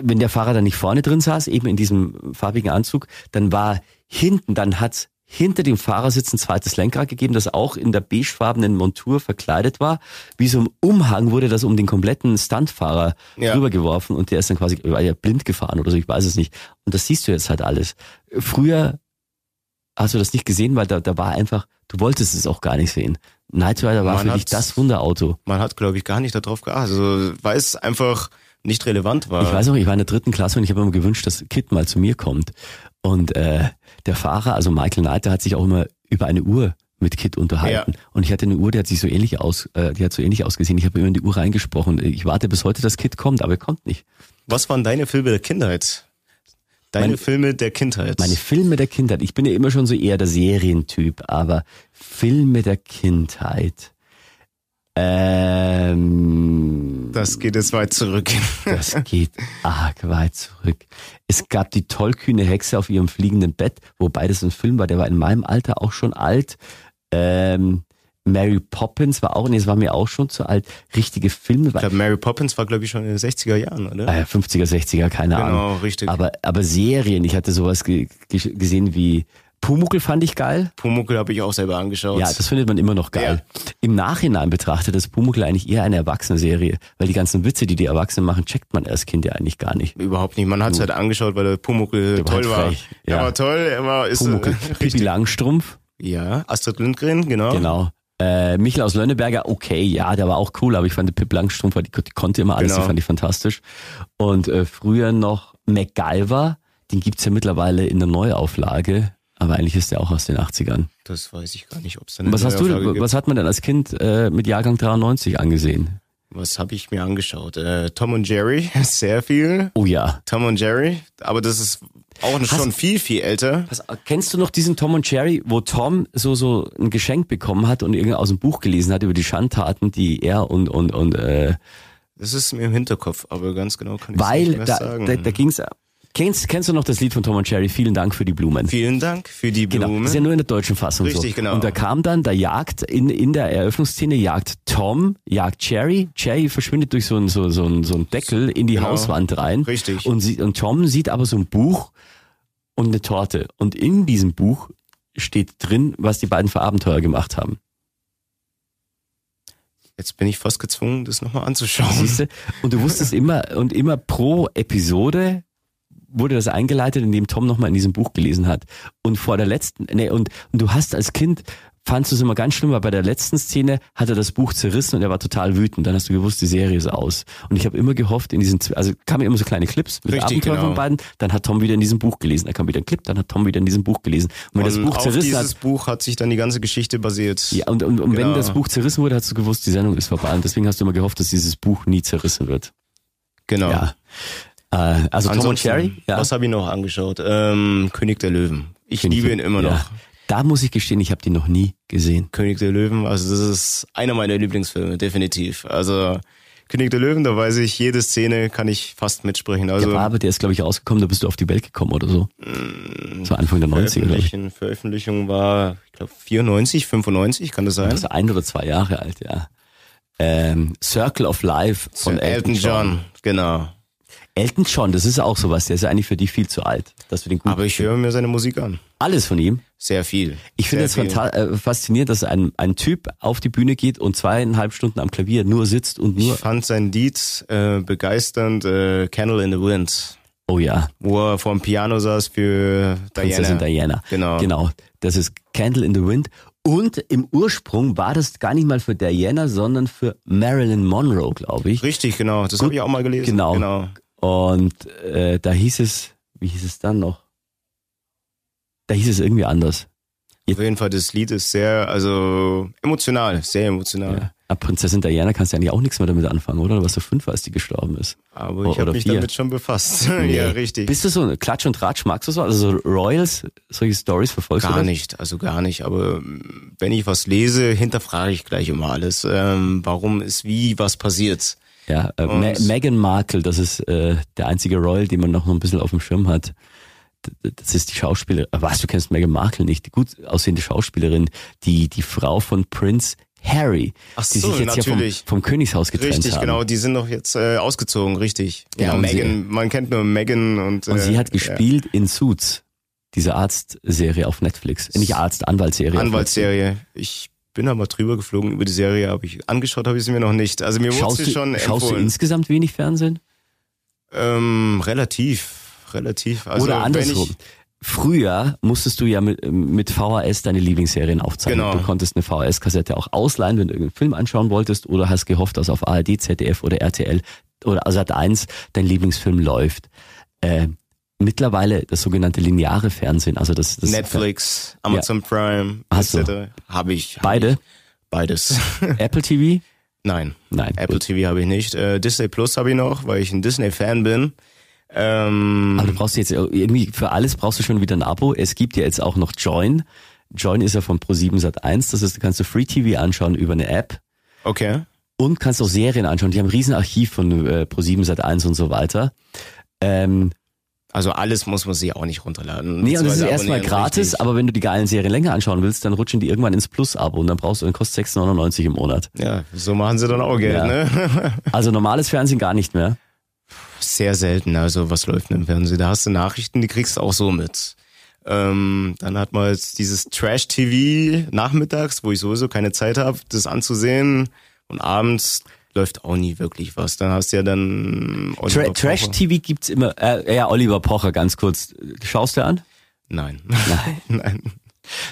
Speaker 1: wenn der Fahrer dann nicht vorne drin saß, eben in diesem farbigen Anzug, dann war hinten, dann hat's hinter dem Fahrersitz ein zweites Lenkrad gegeben, das auch in der beigefarbenen Montur verkleidet war. Wie so ein Umhang wurde das um den kompletten Stuntfahrer
Speaker 2: Ja.
Speaker 1: rübergeworfen und der ist dann quasi war ja blind gefahren oder so, ich weiß es nicht. Und das siehst du jetzt halt alles. Früher hast du das nicht gesehen, weil da, da war einfach, du wolltest es auch gar nicht sehen. Knight Rider war
Speaker 2: Man
Speaker 1: für dich das Wunderauto.
Speaker 2: Man hat, glaube ich, gar nicht darauf geachtet. Also, weil es einfach nicht relevant war.
Speaker 1: Ich weiß noch, ich war in der dritten Klasse und ich habe immer gewünscht, dass Kit mal zu mir kommt. Und äh, der Fahrer, also Michael Knight, der hat sich auch immer über eine Uhr mit Kit unterhalten.
Speaker 2: Ja.
Speaker 1: Und ich hatte eine Uhr, die hat sich so ähnlich aus, äh, die hat so ähnlich ausgesehen. Ich habe immer in die Uhr reingesprochen. Ich warte bis heute, dass Kit kommt, aber er kommt nicht.
Speaker 2: Was waren deine Filme der Kindheit? Deine
Speaker 1: Meine-
Speaker 2: Filme der Kindheit.
Speaker 1: Meine Filme der Kindheit. Ich bin ja immer schon so eher der Serientyp, aber Filme der Kindheit. Ähm,
Speaker 2: das geht jetzt weit zurück.
Speaker 1: Das geht arg weit zurück. Es gab die tollkühne Hexe auf ihrem fliegenden Bett, wobei das ein Film war, der war in meinem Alter auch schon alt. Ähm, Mary Poppins war auch, nee, es war mir auch schon zu alt. Richtige Filme,
Speaker 2: Ich glaube, Mary Poppins war, glaube ich, schon in den 60er Jahren, oder?
Speaker 1: äh, 50er, 60er, keine
Speaker 2: Genau,
Speaker 1: Ahnung.
Speaker 2: richtig.
Speaker 1: Aber, aber Serien, ich hatte sowas ge gesehen wie Pumuckel fand ich geil.
Speaker 2: Pumuckl habe ich auch selber angeschaut.
Speaker 1: Ja, das findet man immer noch geil. Im Nachhinein betrachtet ist Pumuckl eigentlich eher eine Erwachsene-Serie, weil die ganzen Witze, die die Erwachsenen machen, checkt man als Kind ja eigentlich gar nicht.
Speaker 2: Überhaupt nicht. Man hat es halt angeschaut, weil der Pumuckl
Speaker 1: war
Speaker 2: toll
Speaker 1: halt
Speaker 2: war.
Speaker 1: frech,
Speaker 2: Er
Speaker 1: ja.
Speaker 2: war toll, er war ist
Speaker 1: Pumuckl.
Speaker 2: äh,
Speaker 1: Pippi. Langstrumpf,
Speaker 2: Ja, Astrid Lindgren, genau.
Speaker 1: genau. Äh, Michael aus Lönneberger, okay, ja, der war auch cool, aber ich fand Pip Langstrumpf, die, die konnte immer alles,
Speaker 2: Genau.
Speaker 1: die fand ich fantastisch. Und äh, früher noch MacGyver, den gibt's ja mittlerweile in der Neuauflage, aber eigentlich ist der auch aus den 80ern.
Speaker 2: Das weiß ich gar nicht, ob es da eine
Speaker 1: Was hast du,
Speaker 2: gibt.
Speaker 1: was hat man denn als Kind äh, mit Jahrgang 93 angesehen?
Speaker 2: Was habe ich mir angeschaut? Äh, Tom und Jerry, sehr viel.
Speaker 1: Oh ja.
Speaker 2: Tom und Jerry, aber das ist auch schon viel, viel älter.
Speaker 1: Was, kennst du noch diesen Tom und Jerry, wo Tom so so ein Geschenk bekommen hat und irgendwie aus dem Buch gelesen hat über die Schandtaten, die er und und und äh,
Speaker 2: Das ist mir im Hinterkopf, aber ganz genau kann ich
Speaker 1: weil
Speaker 2: nicht mehr
Speaker 1: da,
Speaker 2: sagen.
Speaker 1: da, da ging's kennst kennst du noch das Lied von Tom und Jerry? Vielen Dank für die Blumen.
Speaker 2: Vielen Dank für die
Speaker 1: Genau,
Speaker 2: Blumen.
Speaker 1: ist ja nur in der deutschen Fassung
Speaker 2: Richtig,
Speaker 1: so.
Speaker 2: genau.
Speaker 1: Und da kam dann, da jagt in, in der Eröffnungsszene jagt Tom, jagt Jerry. Jerry verschwindet durch so einen so, so, einen- so einen Deckel in die
Speaker 2: Genau.
Speaker 1: Hauswand rein.
Speaker 2: Richtig.
Speaker 1: Und, sie, und Tom sieht aber so ein Buch und eine Torte. Und in diesem Buch steht drin, was die beiden für Abenteuer gemacht haben.
Speaker 2: Jetzt bin ich fast gezwungen, das nochmal anzuschauen.
Speaker 1: Siehst du? Und du wusstest immer, und immer pro Episode wurde das eingeleitet, indem Tom nochmal in diesem Buch gelesen hat. Und vor der letzten, nee, und, und du hast als Kind, fandst du es immer ganz schlimm, weil bei der letzten Szene hat er das Buch zerrissen und er war total wütend. Dann hast du gewusst, die Serie ist aus. Und ich habe immer gehofft, in diesen, also kamen immer so kleine Clips mit
Speaker 2: Richtig,
Speaker 1: Abenteuern
Speaker 2: genau.
Speaker 1: von beiden, dann hat Tom wieder in diesem Buch gelesen. Dann kam wieder ein Clip, dann hat Tom wieder in diesem Buch gelesen. Und wenn das
Speaker 2: Und
Speaker 1: Buch
Speaker 2: auf
Speaker 1: zerrissen
Speaker 2: dieses
Speaker 1: hat,
Speaker 2: Buch hat sich dann die ganze Geschichte basiert.
Speaker 1: ja, und, und, und wenn
Speaker 2: Genau.
Speaker 1: das Buch zerrissen wurde, hast du gewusst, die Sendung ist vorbei. Und deswegen hast du immer gehofft, dass dieses Buch nie zerrissen wird.
Speaker 2: Genau.
Speaker 1: Ja. Äh, also Tom und Jerry? Ja.
Speaker 2: Was habe ich noch angeschaut? Ähm, König der Löwen. Ich liebe ihn immer noch.
Speaker 1: Ja. Da muss ich gestehen, ich habe den noch nie gesehen.
Speaker 2: König der Löwen, also das ist einer meiner Lieblingsfilme, definitiv. Also König der Löwen, da weiß ich, jede Szene kann ich fast mitsprechen. Also
Speaker 1: der war aber, der ist, glaube ich, rausgekommen, da bist du auf die Welt gekommen oder so. So Anfang der 90er, glaube ich.
Speaker 2: Veröffentlichung, war, ich glaube, 94, 95, kann das sein?
Speaker 1: Also ein oder zwei Jahre alt, ja. Ähm, Circle of Life von
Speaker 2: Elton John, genau.
Speaker 1: Elton John, das ist auch sowas, der ist ja eigentlich für dich viel zu alt, dass du den gut
Speaker 2: Aber ich höre mir seine Musik an.
Speaker 1: Alles von ihm.
Speaker 2: Sehr viel.
Speaker 1: Ich finde es äh, faszinierend, dass ein, ein Typ auf die Bühne geht und zweieinhalb Stunden am Klavier nur sitzt und
Speaker 2: Ich
Speaker 1: nur,
Speaker 2: fand sein Lied äh, begeisternd, äh, Candle in the Wind,
Speaker 1: oh ja,
Speaker 2: wo er vor dem Piano saß für
Speaker 1: Prinzessin
Speaker 2: Diana.
Speaker 1: Diana.
Speaker 2: Genau.
Speaker 1: Genau. Das ist Candle in the Wind. Und im Ursprung war das gar nicht mal für Diana, sondern für Marilyn Monroe, glaube ich.
Speaker 2: Richtig, genau. Das habe ich auch mal gelesen.
Speaker 1: Genau.
Speaker 2: genau.
Speaker 1: Und äh, da hieß es, wie hieß es dann noch? Da hieß es irgendwie anders.
Speaker 2: Auf jeden Fall, das Lied ist sehr, also emotional, sehr emotional.
Speaker 1: Ja. Aber Prinzessin Diana kannst du eigentlich auch nichts mehr damit anfangen, oder? Du warst so fünf, als die gestorben ist.
Speaker 2: Aber ich habe mich
Speaker 1: vier.
Speaker 2: damit schon befasst.
Speaker 1: Nee.
Speaker 2: ja, richtig.
Speaker 1: Bist du so ein Klatsch und Tratsch, magst du so? Also so Royals, solche Stories verfolgst du
Speaker 2: Gar nicht, also gar nicht. Aber wenn ich was lese, hinterfrage ich gleich immer alles. Ähm, warum ist wie was passiert?
Speaker 1: Ja, äh, Meghan Markle, das ist äh, der einzige Royal, den man noch ein bisschen auf dem Schirm hat. Das ist die Schauspielerin. äh, Was, du kennst Meghan Markle nicht? Die gut aussehende Schauspielerin, die die Frau von Prince Harry,
Speaker 2: Ach
Speaker 1: die
Speaker 2: so,
Speaker 1: sich jetzt ja
Speaker 2: natürlich.
Speaker 1: vom, vom Königshaus getrennt
Speaker 2: Richtig,
Speaker 1: haben.
Speaker 2: genau. Die sind doch jetzt äh, ausgezogen, richtig.
Speaker 1: Genau,
Speaker 2: ja,
Speaker 1: sie-
Speaker 2: Megan, man kennt nur Megan und.
Speaker 1: Und
Speaker 2: äh,
Speaker 1: sie hat
Speaker 2: ja.
Speaker 1: gespielt in Suits, diese Arztserie auf Netflix. Äh, Nicht Arzt, Anwaltsserie.
Speaker 2: Anwaltsserie. Ich bin aber drüber geflogen über die Serie, aber ich angeschaut habe ich sie mir noch nicht. Also mir
Speaker 1: Netflix.
Speaker 2: wurde
Speaker 1: Schaust,
Speaker 2: sie
Speaker 1: du,
Speaker 2: schon
Speaker 1: schaust du
Speaker 2: empfohlen.
Speaker 1: insgesamt wenig Fernsehen?
Speaker 2: ähm, relativ, relativ. Also
Speaker 1: Oder andersrum. Früher musstest du ja mit, mit VHS deine Lieblingsserien aufzeichnen.
Speaker 2: Genau.
Speaker 1: Du konntest eine VHS-Kassette auch ausleihen, wenn du irgendeinen Film anschauen wolltest oder hast gehofft, dass auf ARD, ZDF oder RTL oder Sat 1 dein Lieblingsfilm läuft. Äh, mittlerweile das sogenannte lineare Fernsehen, also das, das
Speaker 2: Netflix, Amazon Prime,
Speaker 1: Hast
Speaker 2: etc. Habe ich. hab
Speaker 1: beide,
Speaker 2: Ich. Beides.
Speaker 1: Apple TV?
Speaker 2: Nein.
Speaker 1: Nein.
Speaker 2: Apple
Speaker 1: gut.
Speaker 2: TV habe ich nicht. Äh, Disney Plus habe ich noch, weil ich ein Disney-Fan bin. Ähm,
Speaker 1: Aber du brauchst jetzt irgendwie für alles brauchst du schon wieder ein Abo. Es gibt ja jetzt auch noch Join. Join ist ja von Pro7 Sat 1, das heißt, du kannst du Free TV anschauen über eine App.
Speaker 2: okay.
Speaker 1: und kannst auch Serien anschauen. Die haben ein Riesenarchiv von äh, Pro7 Sat 1 und so weiter. Ähm,
Speaker 2: Also alles muss man sich auch nicht runterladen.
Speaker 1: nee, und das ist erstmal gratis,
Speaker 2: richtig.
Speaker 1: aber wenn du die geilen Serien länger anschauen willst, dann rutschen die irgendwann ins Plus-Abo und dann brauchst du, dann kostet 6,99 im Monat.
Speaker 2: Ja, so machen sie dann auch Geld,
Speaker 1: Ja.
Speaker 2: ne?
Speaker 1: Also normales Fernsehen gar nicht mehr.
Speaker 2: Sehr selten. Also was läuft denn im Fernsehen? Da hast du Nachrichten, die kriegst du auch so mit. Ähm, dann hat man jetzt dieses Trash-TV nachmittags, wo ich sowieso keine Zeit habe, das anzusehen. Und abends läuft auch nie wirklich was. Dann hast du ja dann
Speaker 1: Tra. Trash-TV gibt's immer. Äh, ja, Oliver Pocher, ganz kurz. Schaust du an?
Speaker 2: Nein. Nein. Nein.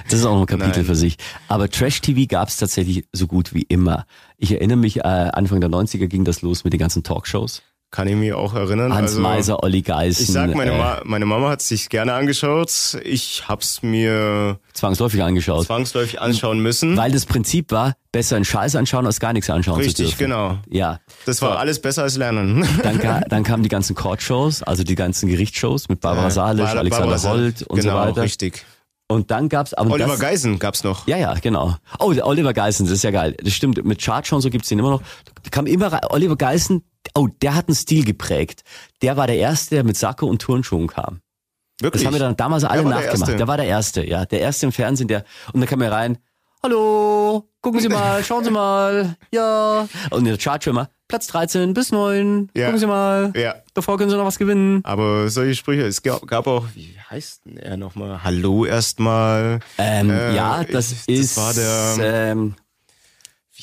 Speaker 1: Das ist auch noch ein Kapitel
Speaker 2: Nein.
Speaker 1: für sich. Aber Trash-TV gab es tatsächlich so gut wie immer. Ich erinnere mich, äh, Anfang der 90er ging das los mit den ganzen Talkshows.
Speaker 2: Kann ich mich auch erinnern.
Speaker 1: Hans
Speaker 2: also,
Speaker 1: Meiser, Olli Geißen.
Speaker 2: Ich sag, meine,
Speaker 1: äh,
Speaker 2: Ma meine Mama hat sich gerne angeschaut. Ich hab's mir
Speaker 1: zwangsläufig angeschaut.
Speaker 2: zwangsläufig anschauen müssen.
Speaker 1: Weil das Prinzip war, besser einen Scheiß anschauen, als gar nichts anschauen zu
Speaker 2: Richtig,
Speaker 1: dürfen.
Speaker 2: genau.
Speaker 1: Ja.
Speaker 2: Das war alles besser als lernen.
Speaker 1: Dann, ka dann kamen die ganzen Court-Shows, also die ganzen Gerichtsshows mit Barbara Salisch,
Speaker 2: Bar-
Speaker 1: Alexander
Speaker 2: Barbara
Speaker 1: Holt und
Speaker 2: genau,
Speaker 1: so weiter.
Speaker 2: richtig.
Speaker 1: Und dann gab's aber
Speaker 2: Oliver
Speaker 1: das,
Speaker 2: Geisen gab's noch.
Speaker 1: Ja, ja, genau. Oh, Oliver Geißen, das ist ja geil. Das stimmt, mit Chartshow und so gibt's den immer noch. Da kam immer Oliver Geißen, oh, der hat einen Stil geprägt. Der war der Erste, der mit Sacke und Turnschuhen kam.
Speaker 2: Wirklich.
Speaker 1: Das haben wir dann damals alle
Speaker 2: der
Speaker 1: nachgemacht.
Speaker 2: Erste.
Speaker 1: Der war der Erste, ja. Der Erste im Fernsehen, der, und dann kam er rein, hallo, gucken Sie mal, schauen Sie mal, ja. Und in der Chartshow immer, Platz 13 bis 9,
Speaker 2: Ja.
Speaker 1: gucken Sie mal,
Speaker 2: Ja.
Speaker 1: davor können Sie noch was gewinnen.
Speaker 2: Aber solche Sprüche, es gab, gab auch, wie heißt denn er nochmal? Hallo erstmal.
Speaker 1: Ähm,
Speaker 2: Äh,
Speaker 1: ja, das,
Speaker 2: das
Speaker 1: ist,
Speaker 2: war der-
Speaker 1: ähm,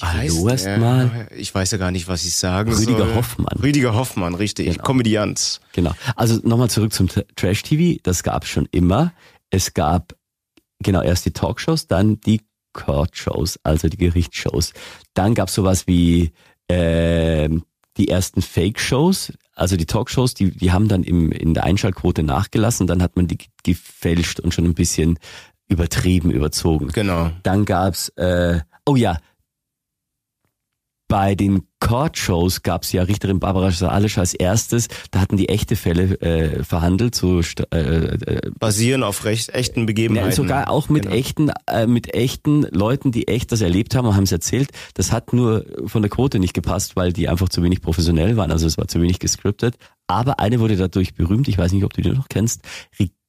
Speaker 2: Wie
Speaker 1: Hallo
Speaker 2: heißt
Speaker 1: erst
Speaker 2: er?
Speaker 1: mal.
Speaker 2: Ich weiß ja gar nicht, was ich sagen
Speaker 1: Rüdiger
Speaker 2: soll.
Speaker 1: Hoffmann.
Speaker 2: Rüdiger Hoffmann, richtig.
Speaker 1: Genau.
Speaker 2: Komödiant.
Speaker 1: Genau. Also nochmal zurück zum Trash-TV. Das gab es schon immer. Es gab genau erst die Talkshows, dann die Court-Shows, also die Gerichtsshows. Dann gab es sowas wie ähm, die ersten Fake-Shows, also die Talkshows, die, die haben dann im, in der Einschaltquote nachgelassen. Dann hat man die gefälscht und schon ein bisschen übertrieben, überzogen.
Speaker 2: Genau.
Speaker 1: Dann gab's, äh, oh ja, bei den Court-Shows gab's ja Richterin Barbara Salisch als erstes. Da hatten die echte Fälle äh, verhandelt, so äh, äh,
Speaker 2: Basieren auf recht, echten Begebenheiten.
Speaker 1: ja, sogar auch mit
Speaker 2: Genau.
Speaker 1: echten, äh, mit echten Leuten, die echt das erlebt haben und haben es erzählt. Das hat nur von der Quote nicht gepasst, weil die einfach zu wenig professionell waren. Also es war zu wenig gescriptet. Aber eine wurde dadurch berühmt. Ich weiß nicht, ob du die noch kennst.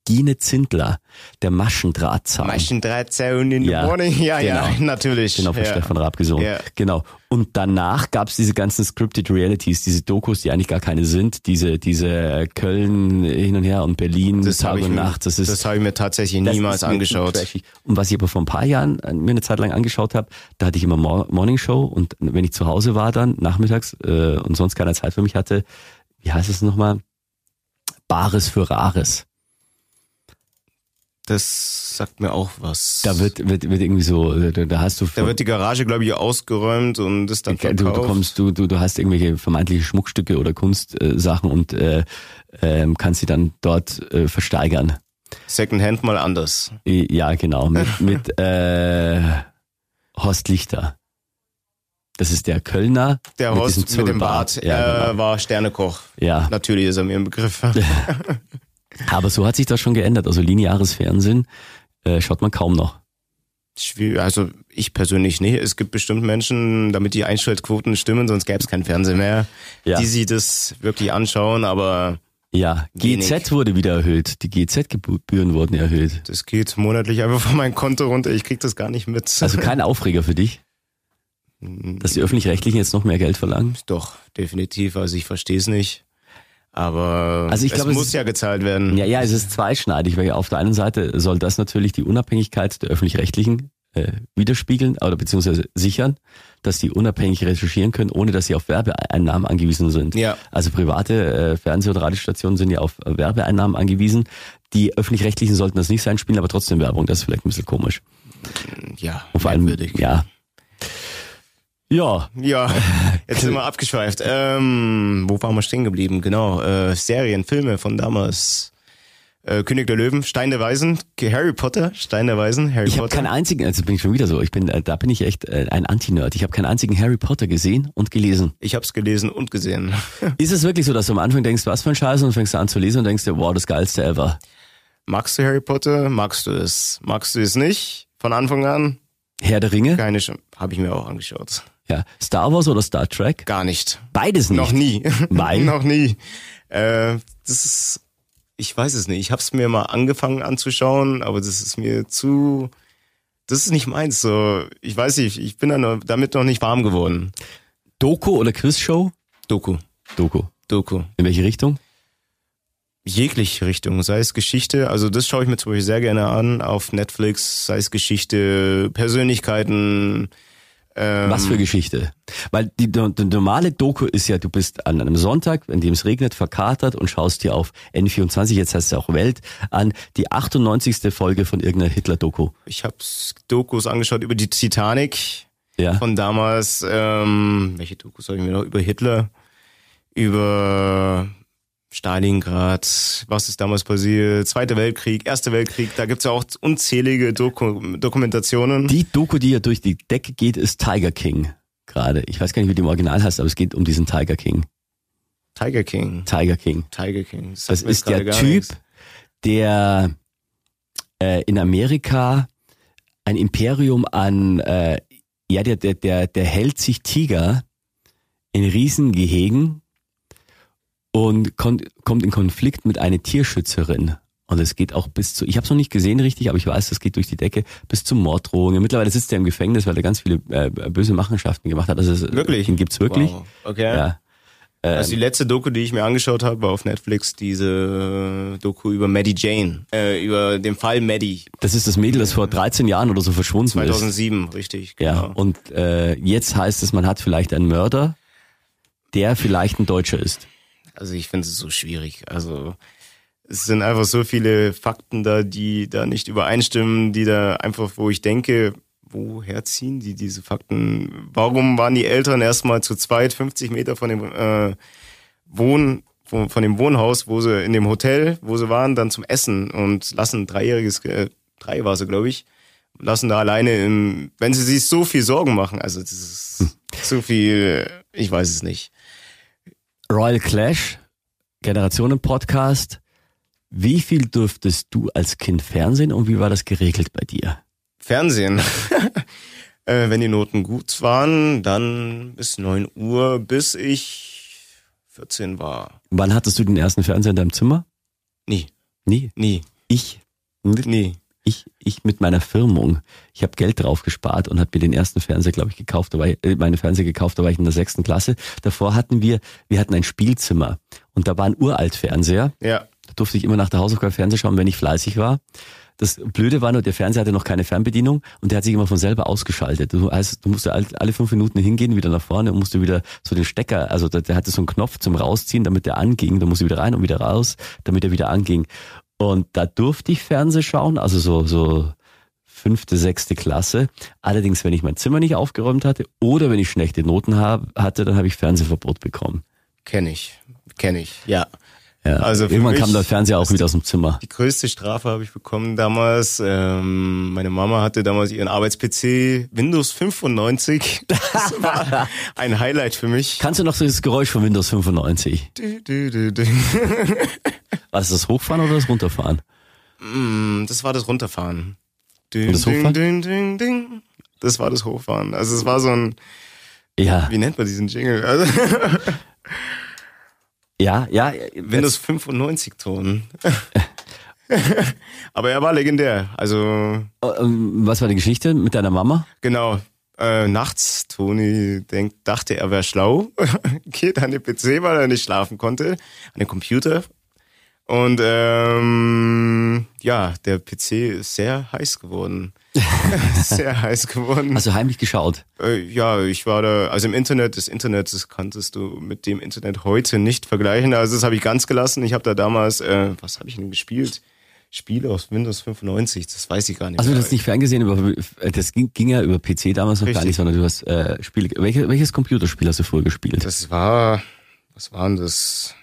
Speaker 1: Regine Zindler, der Maschendrahtzaun.
Speaker 2: Maschendrahtzaun in
Speaker 1: Ja,
Speaker 2: the morning. Ja, ja,
Speaker 1: genau.
Speaker 2: natürlich.
Speaker 1: Genau, von
Speaker 2: ja.
Speaker 1: Stefan Raab gesungen.
Speaker 2: Ja.
Speaker 1: Genau. Und danach gab's diese ganzen Scripted Realities, diese Dokus, die eigentlich gar keine sind, diese, diese Köln hin und her und Berlin,
Speaker 2: Das
Speaker 1: Tag und
Speaker 2: mir-
Speaker 1: Nacht. Das ist,
Speaker 2: das habe ich mir tatsächlich niemals angeschaut.
Speaker 1: Und was ich aber vor ein paar Jahren äh, mir eine Zeit lang angeschaut habe, da hatte ich immer Mor Morning Show und wenn ich zu Hause war dann, nachmittags äh, und sonst keine Zeit für mich hatte, wie heißt es nochmal? Bares für Rares.
Speaker 2: Das sagt mir auch was.
Speaker 1: Da wird, wird, wird irgendwie so, äh, da, hast du
Speaker 2: da wird die Garage, glaube ich, ausgeräumt und ist dann
Speaker 1: Du, du
Speaker 2: verkauft.
Speaker 1: bekommst, du, du, du hast irgendwelche vermeintliche Schmuckstücke oder Kunstsachen äh, und äh, ähm, kannst sie dann dort äh, versteigern.
Speaker 2: Secondhand mal anders.
Speaker 1: Ja, genau. Mit, mit äh, Horst Lichter. Das ist der Kölner.
Speaker 2: Der
Speaker 1: mit
Speaker 2: Horst
Speaker 1: diesem
Speaker 2: mit dem
Speaker 1: Zirkelbart.
Speaker 2: Bart
Speaker 1: Ja,
Speaker 2: äh,
Speaker 1: genau.
Speaker 2: war Sternekoch.
Speaker 1: ja.
Speaker 2: Natürlich ist er mir im Begriff.
Speaker 1: Aber so hat sich das schon geändert. Also lineares Fernsehen äh, schaut man kaum noch.
Speaker 2: Also ich persönlich nicht. Es gibt bestimmt Menschen, damit die Einschaltquoten stimmen, sonst gäbe es kein Fernsehen mehr,
Speaker 1: Ja.
Speaker 2: die sich das wirklich anschauen, aber
Speaker 1: Ja,
Speaker 2: Wenig.
Speaker 1: GZ wurde wieder erhöht. Die GZ-Gebühren wurden erhöht.
Speaker 2: das geht monatlich einfach von meinem Konto runter. Ich krieg das gar nicht mit.
Speaker 1: Also kein Aufreger für dich, dass die Öffentlich-Rechtlichen jetzt noch mehr Geld verlangen?
Speaker 2: Doch, definitiv. Also ich verstehe es nicht. Aber
Speaker 1: Also ich
Speaker 2: es
Speaker 1: glaube, es
Speaker 2: muss
Speaker 1: ist-
Speaker 2: ja gezahlt werden.
Speaker 1: Ja, ja, es ist zweischneidig, weil auf der einen Seite soll das natürlich die Unabhängigkeit der öffentlich-rechtlichen äh, widerspiegeln oder beziehungsweise sichern, dass die unabhängig recherchieren können, ohne dass sie auf Werbeeinnahmen angewiesen sind.
Speaker 2: Ja.
Speaker 1: Also private äh, Fernseh- und Radiostationen sind ja auf Werbeeinnahmen angewiesen. Die öffentlich-rechtlichen sollten das nicht sein, spielen aber trotzdem Werbung. Das ist vielleicht ein bisschen komisch.
Speaker 2: Ja,
Speaker 1: Und vor allem,
Speaker 2: merkwürdig.
Speaker 1: ja. Ja,
Speaker 2: Ja, jetzt sind wir abgeschweift. Ähm, wo waren wir stehen geblieben? Genau, äh, Serien, Filme von damals. Äh, König der Löwen, Stein der Weisen, Harry Potter, Stein der Weisen, Harry
Speaker 1: ich habe
Speaker 2: Potter.
Speaker 1: keinen einzigen, also bin ich schon wieder so, ich bin, äh, da bin ich echt äh, ein Anti-Nerd. Ich habe keinen einzigen Harry Potter gesehen und gelesen.
Speaker 2: ich habe es gelesen und gesehen.
Speaker 1: Ist es wirklich so, dass du am Anfang denkst, was für ein Scheiß, und fängst du an zu lesen und denkst dir, wow, das geilste ever.
Speaker 2: Magst du Harry Potter? Magst du es? Magst du es nicht? Von Anfang an?
Speaker 1: Herr der Ringe?
Speaker 2: Keine Habe ich mir auch angeschaut.
Speaker 1: Ja. Star Wars oder Star Trek?
Speaker 2: Gar nicht.
Speaker 1: Beides nicht.
Speaker 2: Noch nie.
Speaker 1: Weil?
Speaker 2: Noch nie. Äh, das ist, ich weiß es nicht. Ich habe es mir mal angefangen anzuschauen, aber das ist mir zu, das ist nicht meins. So, ich weiß nicht, ich bin da noch, damit noch nicht warm geworden.
Speaker 1: Doku oder Quizshow?
Speaker 2: Doku,
Speaker 1: Doku.
Speaker 2: Doku.
Speaker 1: In welche Richtung?
Speaker 2: Jegliche Richtung, sei es Geschichte, also das schaue ich mir zum Beispiel sehr gerne an auf Netflix, sei es Geschichte, Persönlichkeiten, Ähm,
Speaker 1: Was für Geschichte? Weil die, die normale Doku ist ja, du bist an einem Sonntag, in dem es regnet, verkatert und schaust dir auf N24, jetzt heißt es auch Welt, an die 98. Folge von irgendeiner Hitler-Doku.
Speaker 2: Ich habe Dokus angeschaut über die Titanic
Speaker 1: Ja.
Speaker 2: von damals. Ähm, welche Dokus habe ich mir noch? Über Hitler, über Stalingrad, was ist damals passiert, Zweiter Weltkrieg, Erster Weltkrieg, da gibt's ja auch unzählige Doku Dokumentationen.
Speaker 1: Die Doku, die ja durch die Decke geht, ist Tiger King gerade. Ich weiß gar nicht, wie die im Original heißt, aber es geht um diesen Tiger King.
Speaker 2: Tiger King.
Speaker 1: Tiger King.
Speaker 2: Tiger King.
Speaker 1: Das
Speaker 2: jetzt
Speaker 1: ist der Typ,
Speaker 2: nichts.
Speaker 1: der äh, in Amerika ein Imperium an, äh, ja, der, der, der, der hält sich Tiger in Riesengehegen und kon kommt in Konflikt mit einer Tierschützerin. Und es geht auch bis zu, ich habe es noch nicht gesehen richtig, aber ich weiß, es geht durch die Decke bis zu Morddrohungen. Mittlerweile sitzt er im Gefängnis, weil er ganz viele äh, böse Machenschaften gemacht hat. Also es,
Speaker 2: Wirklich?
Speaker 1: Den gibt's wirklich.
Speaker 2: Wow. Okay.
Speaker 1: Ja.
Speaker 2: Also die letzte Doku, die ich mir angeschaut habe, war auf Netflix diese Doku über Maddie Jane, äh, über den Fall Maddie
Speaker 1: Das ist das Mädel, das vor 13 Jahren oder so verschwunden ist.
Speaker 2: 2007, richtig.
Speaker 1: Ja,
Speaker 2: Genau.
Speaker 1: und äh, jetzt heißt es, man hat vielleicht einen Mörder, der vielleicht ein Deutscher ist.
Speaker 2: Also ich finde es so schwierig. Also es sind einfach so viele Fakten da, die da nicht übereinstimmen, die da einfach, wo ich denke, woher ziehen die diese Fakten? Warum waren die Eltern erstmal zu zweit 50 Meter von dem äh, Wohn von, von dem Wohnhaus, wo sie in dem Hotel, wo sie waren, dann zum Essen und lassen dreijähriges, äh, drei war sie, glaube ich, lassen da alleine im, wenn sie sich so viel Sorgen machen. Also das ist so viel, ich weiß es nicht.
Speaker 1: Royal Clash, Generationen-Podcast. Wie viel durftest du als Kind fernsehen und wie war das geregelt bei dir?
Speaker 2: Fernsehen. äh, wenn die Noten gut waren, dann bis 9 Uhr, bis ich 14 war.
Speaker 1: Wann hattest du den ersten Fernseher in deinem Zimmer?
Speaker 2: Nie,
Speaker 1: Nie.
Speaker 2: nie,
Speaker 1: Ich.
Speaker 2: nie.
Speaker 1: Ich, ich mit meiner Firmung. Ich habe Geld drauf gespart und habe mir den ersten Fernseher, glaube ich, gekauft. Da war ich, äh, meine Fernseher gekauft, da war ich in der sechsten Klasse. Davor hatten wir, wir hatten ein Spielzimmer und da war ein Uralt-Fernseher.
Speaker 2: Ja,
Speaker 1: Da durfte ich immer nach der Hausaufgabe Fernsehen schauen, wenn ich fleißig war. Das Blöde war nur, der Fernseher hatte noch keine Fernbedienung und der hat sich immer von selber ausgeschaltet. Du, heißt, du musst alle alle fünf Minuten hingehen, wieder nach vorne und musst du wieder so den Stecker, also der, der hatte so einen Knopf zum Rausziehen, damit der anging. Da musst du wieder rein und wieder raus, damit er wieder anging. Und da durfte ich Fernseh schauen, also so, so fünfte, sechste Klasse. Allerdings, wenn ich mein Zimmer nicht aufgeräumt hatte oder wenn ich schlechte Noten hab, hatte, dann habe ich Fernsehverbot bekommen.
Speaker 2: kenne ich, kenne ich. Ja.
Speaker 1: Ja.
Speaker 2: Also
Speaker 1: Irgendwann kam der Fernseher auch wieder aus dem Zimmer.
Speaker 2: Die größte Strafe habe ich bekommen damals. Ähm, meine Mama hatte damals ihren Arbeits-PC Windows 95. Das war ein Highlight für mich.
Speaker 1: Kannst du noch so das Geräusch von Windows 95?
Speaker 2: Du, du, du, du.
Speaker 1: War das das Hochfahren oder das Runterfahren?
Speaker 2: Mm, Das war das Runterfahren. Ding,
Speaker 1: Und das Hochfahren?
Speaker 2: Ding, ding, ding. Das war das Hochfahren. Also es war so ein,
Speaker 1: Ja,
Speaker 2: wie nennt man diesen Jingle? Also,
Speaker 1: ja, ja.
Speaker 2: Windows 95 Ton. Aber er war legendär. Also
Speaker 1: Äh, ähm, Was war die Geschichte mit deiner Mama?
Speaker 2: genau. Äh, nachts, Toni denkt, dachte, er wäre schlau, geht an den PC, weil er nicht schlafen konnte, an den Computer. Und ähm, ja, der PC ist sehr heiß geworden. sehr heiß geworden.
Speaker 1: Hast du heimlich geschaut?
Speaker 2: Äh, ja, ich war da, also im Internet, das Internet, das kanntest du mit dem Internet heute nicht vergleichen. Also das habe ich ganz gelassen. Ich habe da damals, äh, was habe ich denn gespielt? Spiele aus Windows 95, das weiß ich gar nicht.
Speaker 1: Also du hast nicht ferngesehen, über, das ging, ging ja über PC damals noch gar
Speaker 2: Richtig.
Speaker 1: nicht, sondern du hast äh, Spiele. Welche, welches Computerspiel hast du früher gespielt?
Speaker 2: Das war, was war denn das?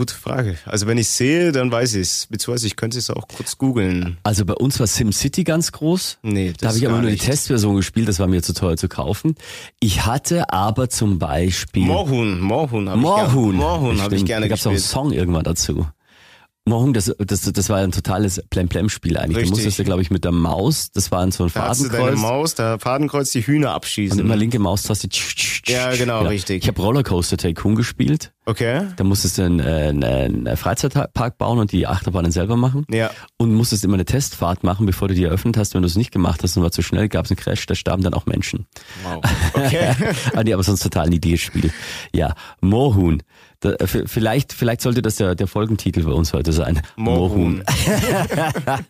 Speaker 2: Gute Frage. Also wenn ich sehe, dann weiß ich es. Beziehungsweise ich könnte es auch kurz googeln.
Speaker 1: Also bei uns war SimCity ganz groß.
Speaker 2: Nee,
Speaker 1: Da
Speaker 2: das
Speaker 1: habe ich aber nur die. Testversion gespielt, das war mir zu teuer zu kaufen. Ich hatte aber zum Beispiel
Speaker 2: Moorhuhn, Moorhuhn habe ich gerne.
Speaker 1: Moorhuhn.
Speaker 2: Moorhuhn habe ich
Speaker 1: Stimmt,
Speaker 2: gerne
Speaker 1: Da gab's auch einen
Speaker 2: gespielt.
Speaker 1: Song irgendwann dazu. Moorhuhn, das, das, das war ein totales Plem-Plem-Spiel eigentlich.
Speaker 2: Richtig.
Speaker 1: Da musstest du, glaube ich, mit der Maus, das war ein so ein
Speaker 2: Da hast du deine
Speaker 1: Fadenkreuz.
Speaker 2: Maus, da Fadenkreuz die Hühner abschießen.
Speaker 1: Und immer linke Maustaste.
Speaker 2: Ja, genau, richtig.
Speaker 1: Ich habe Rollercoaster Tycoon gespielt.
Speaker 2: okay.
Speaker 1: Da musstest du einen, äh, einen, einen Freizeitpark bauen und die Achterbahnen selber machen.
Speaker 2: Ja.
Speaker 1: Und musstest immer eine Testfahrt machen, bevor du die eröffnet hast. Wenn du es nicht gemacht hast und war zu schnell, gab es einen Crash, da starben dann auch Menschen.
Speaker 2: Wow. Okay.
Speaker 1: ah, nee, aber sonst total niedliches Spiel. Ja, Moorhuhn. Da, äh, vielleicht, vielleicht sollte das der, der Folgentitel bei uns heute sein.
Speaker 2: Moorhuhn.
Speaker 1: das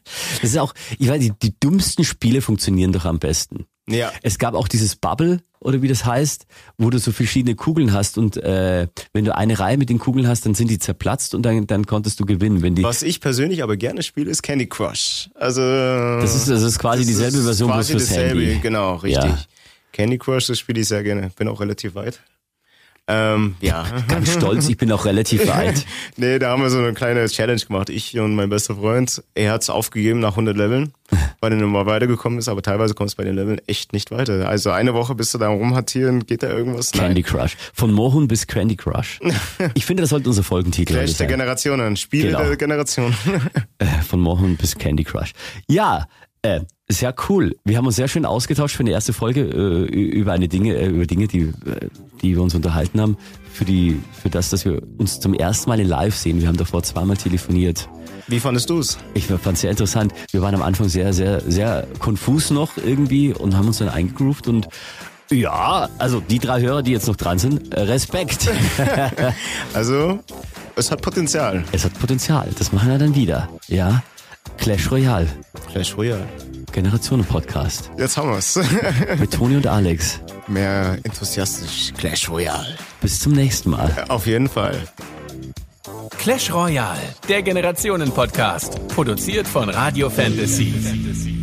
Speaker 1: ist auch, ich weiß, die, die dümmsten Spiele funktionieren doch am besten.
Speaker 2: Ja.
Speaker 1: Es gab auch dieses Bubble, oder wie das heißt, wo du so verschiedene Kugeln hast und äh, wenn du eine Reihe mit den Kugeln hast, dann sind die zerplatzt und dann, dann konntest du gewinnen. Wenn die,
Speaker 2: Was ich persönlich aber gerne spiele, ist Candy Crush. Also
Speaker 1: das, ist, das ist quasi
Speaker 2: das
Speaker 1: dieselbe
Speaker 2: ist
Speaker 1: Version
Speaker 2: quasi
Speaker 1: fürs
Speaker 2: dasselbe,
Speaker 1: Handy.
Speaker 2: Genau, richtig.
Speaker 1: Ja.
Speaker 2: Candy Crush, das spiele ich sehr gerne. Bin auch relativ weit. Ähm, ja.
Speaker 1: Ganz stolz, ich bin auch relativ weit.
Speaker 2: nee, da haben wir so eine kleine Challenge gemacht. Ich und mein bester Freund. Er hat's aufgegeben nach 100 Leveln, weil er nochmal weitergekommen ist, aber teilweise kommst du bei den Leveln echt nicht weiter. Also eine Woche bist du da rumhattieren, geht da irgendwas?
Speaker 1: Candy Crush. Von Mohun bis Candy Crush. Ich finde, das sollte unser Folgentitel
Speaker 2: Clash der. Generationen, Spiele
Speaker 1: Genau.
Speaker 2: der Generation.
Speaker 1: Von Mohun bis Candy Crush. Ja, äh, sehr cool. Wir haben uns sehr schön ausgetauscht für eine erste Folge äh, über eine Dinge, äh, über Dinge, die, äh, die wir uns unterhalten haben. Für die, für das, dass wir uns zum ersten Mal in Live sehen. Wir haben davor zweimal telefoniert.
Speaker 2: Wie fandest du's?
Speaker 1: Ich fand es sehr interessant. Wir waren am Anfang sehr, sehr, sehr konfus noch irgendwie und haben uns dann eingegroovt und ja, also die drei Hörer, die jetzt noch dran sind, äh, Respekt.
Speaker 2: Also, es hat Potenzial.
Speaker 1: es hat Potenzial. Das machen wir dann wieder. Ja. Clash Royale.
Speaker 2: Clash Royale.
Speaker 1: Generationen-Podcast.
Speaker 2: Jetzt haben wir's.
Speaker 1: Mit Toni und Alex.
Speaker 2: Mehr enthusiastisch. Clash Royale.
Speaker 1: Bis zum nächsten Mal.
Speaker 2: Auf jeden Fall.
Speaker 3: Clash Royale, der Generationen-Podcast. Produziert von Radio Fantasy.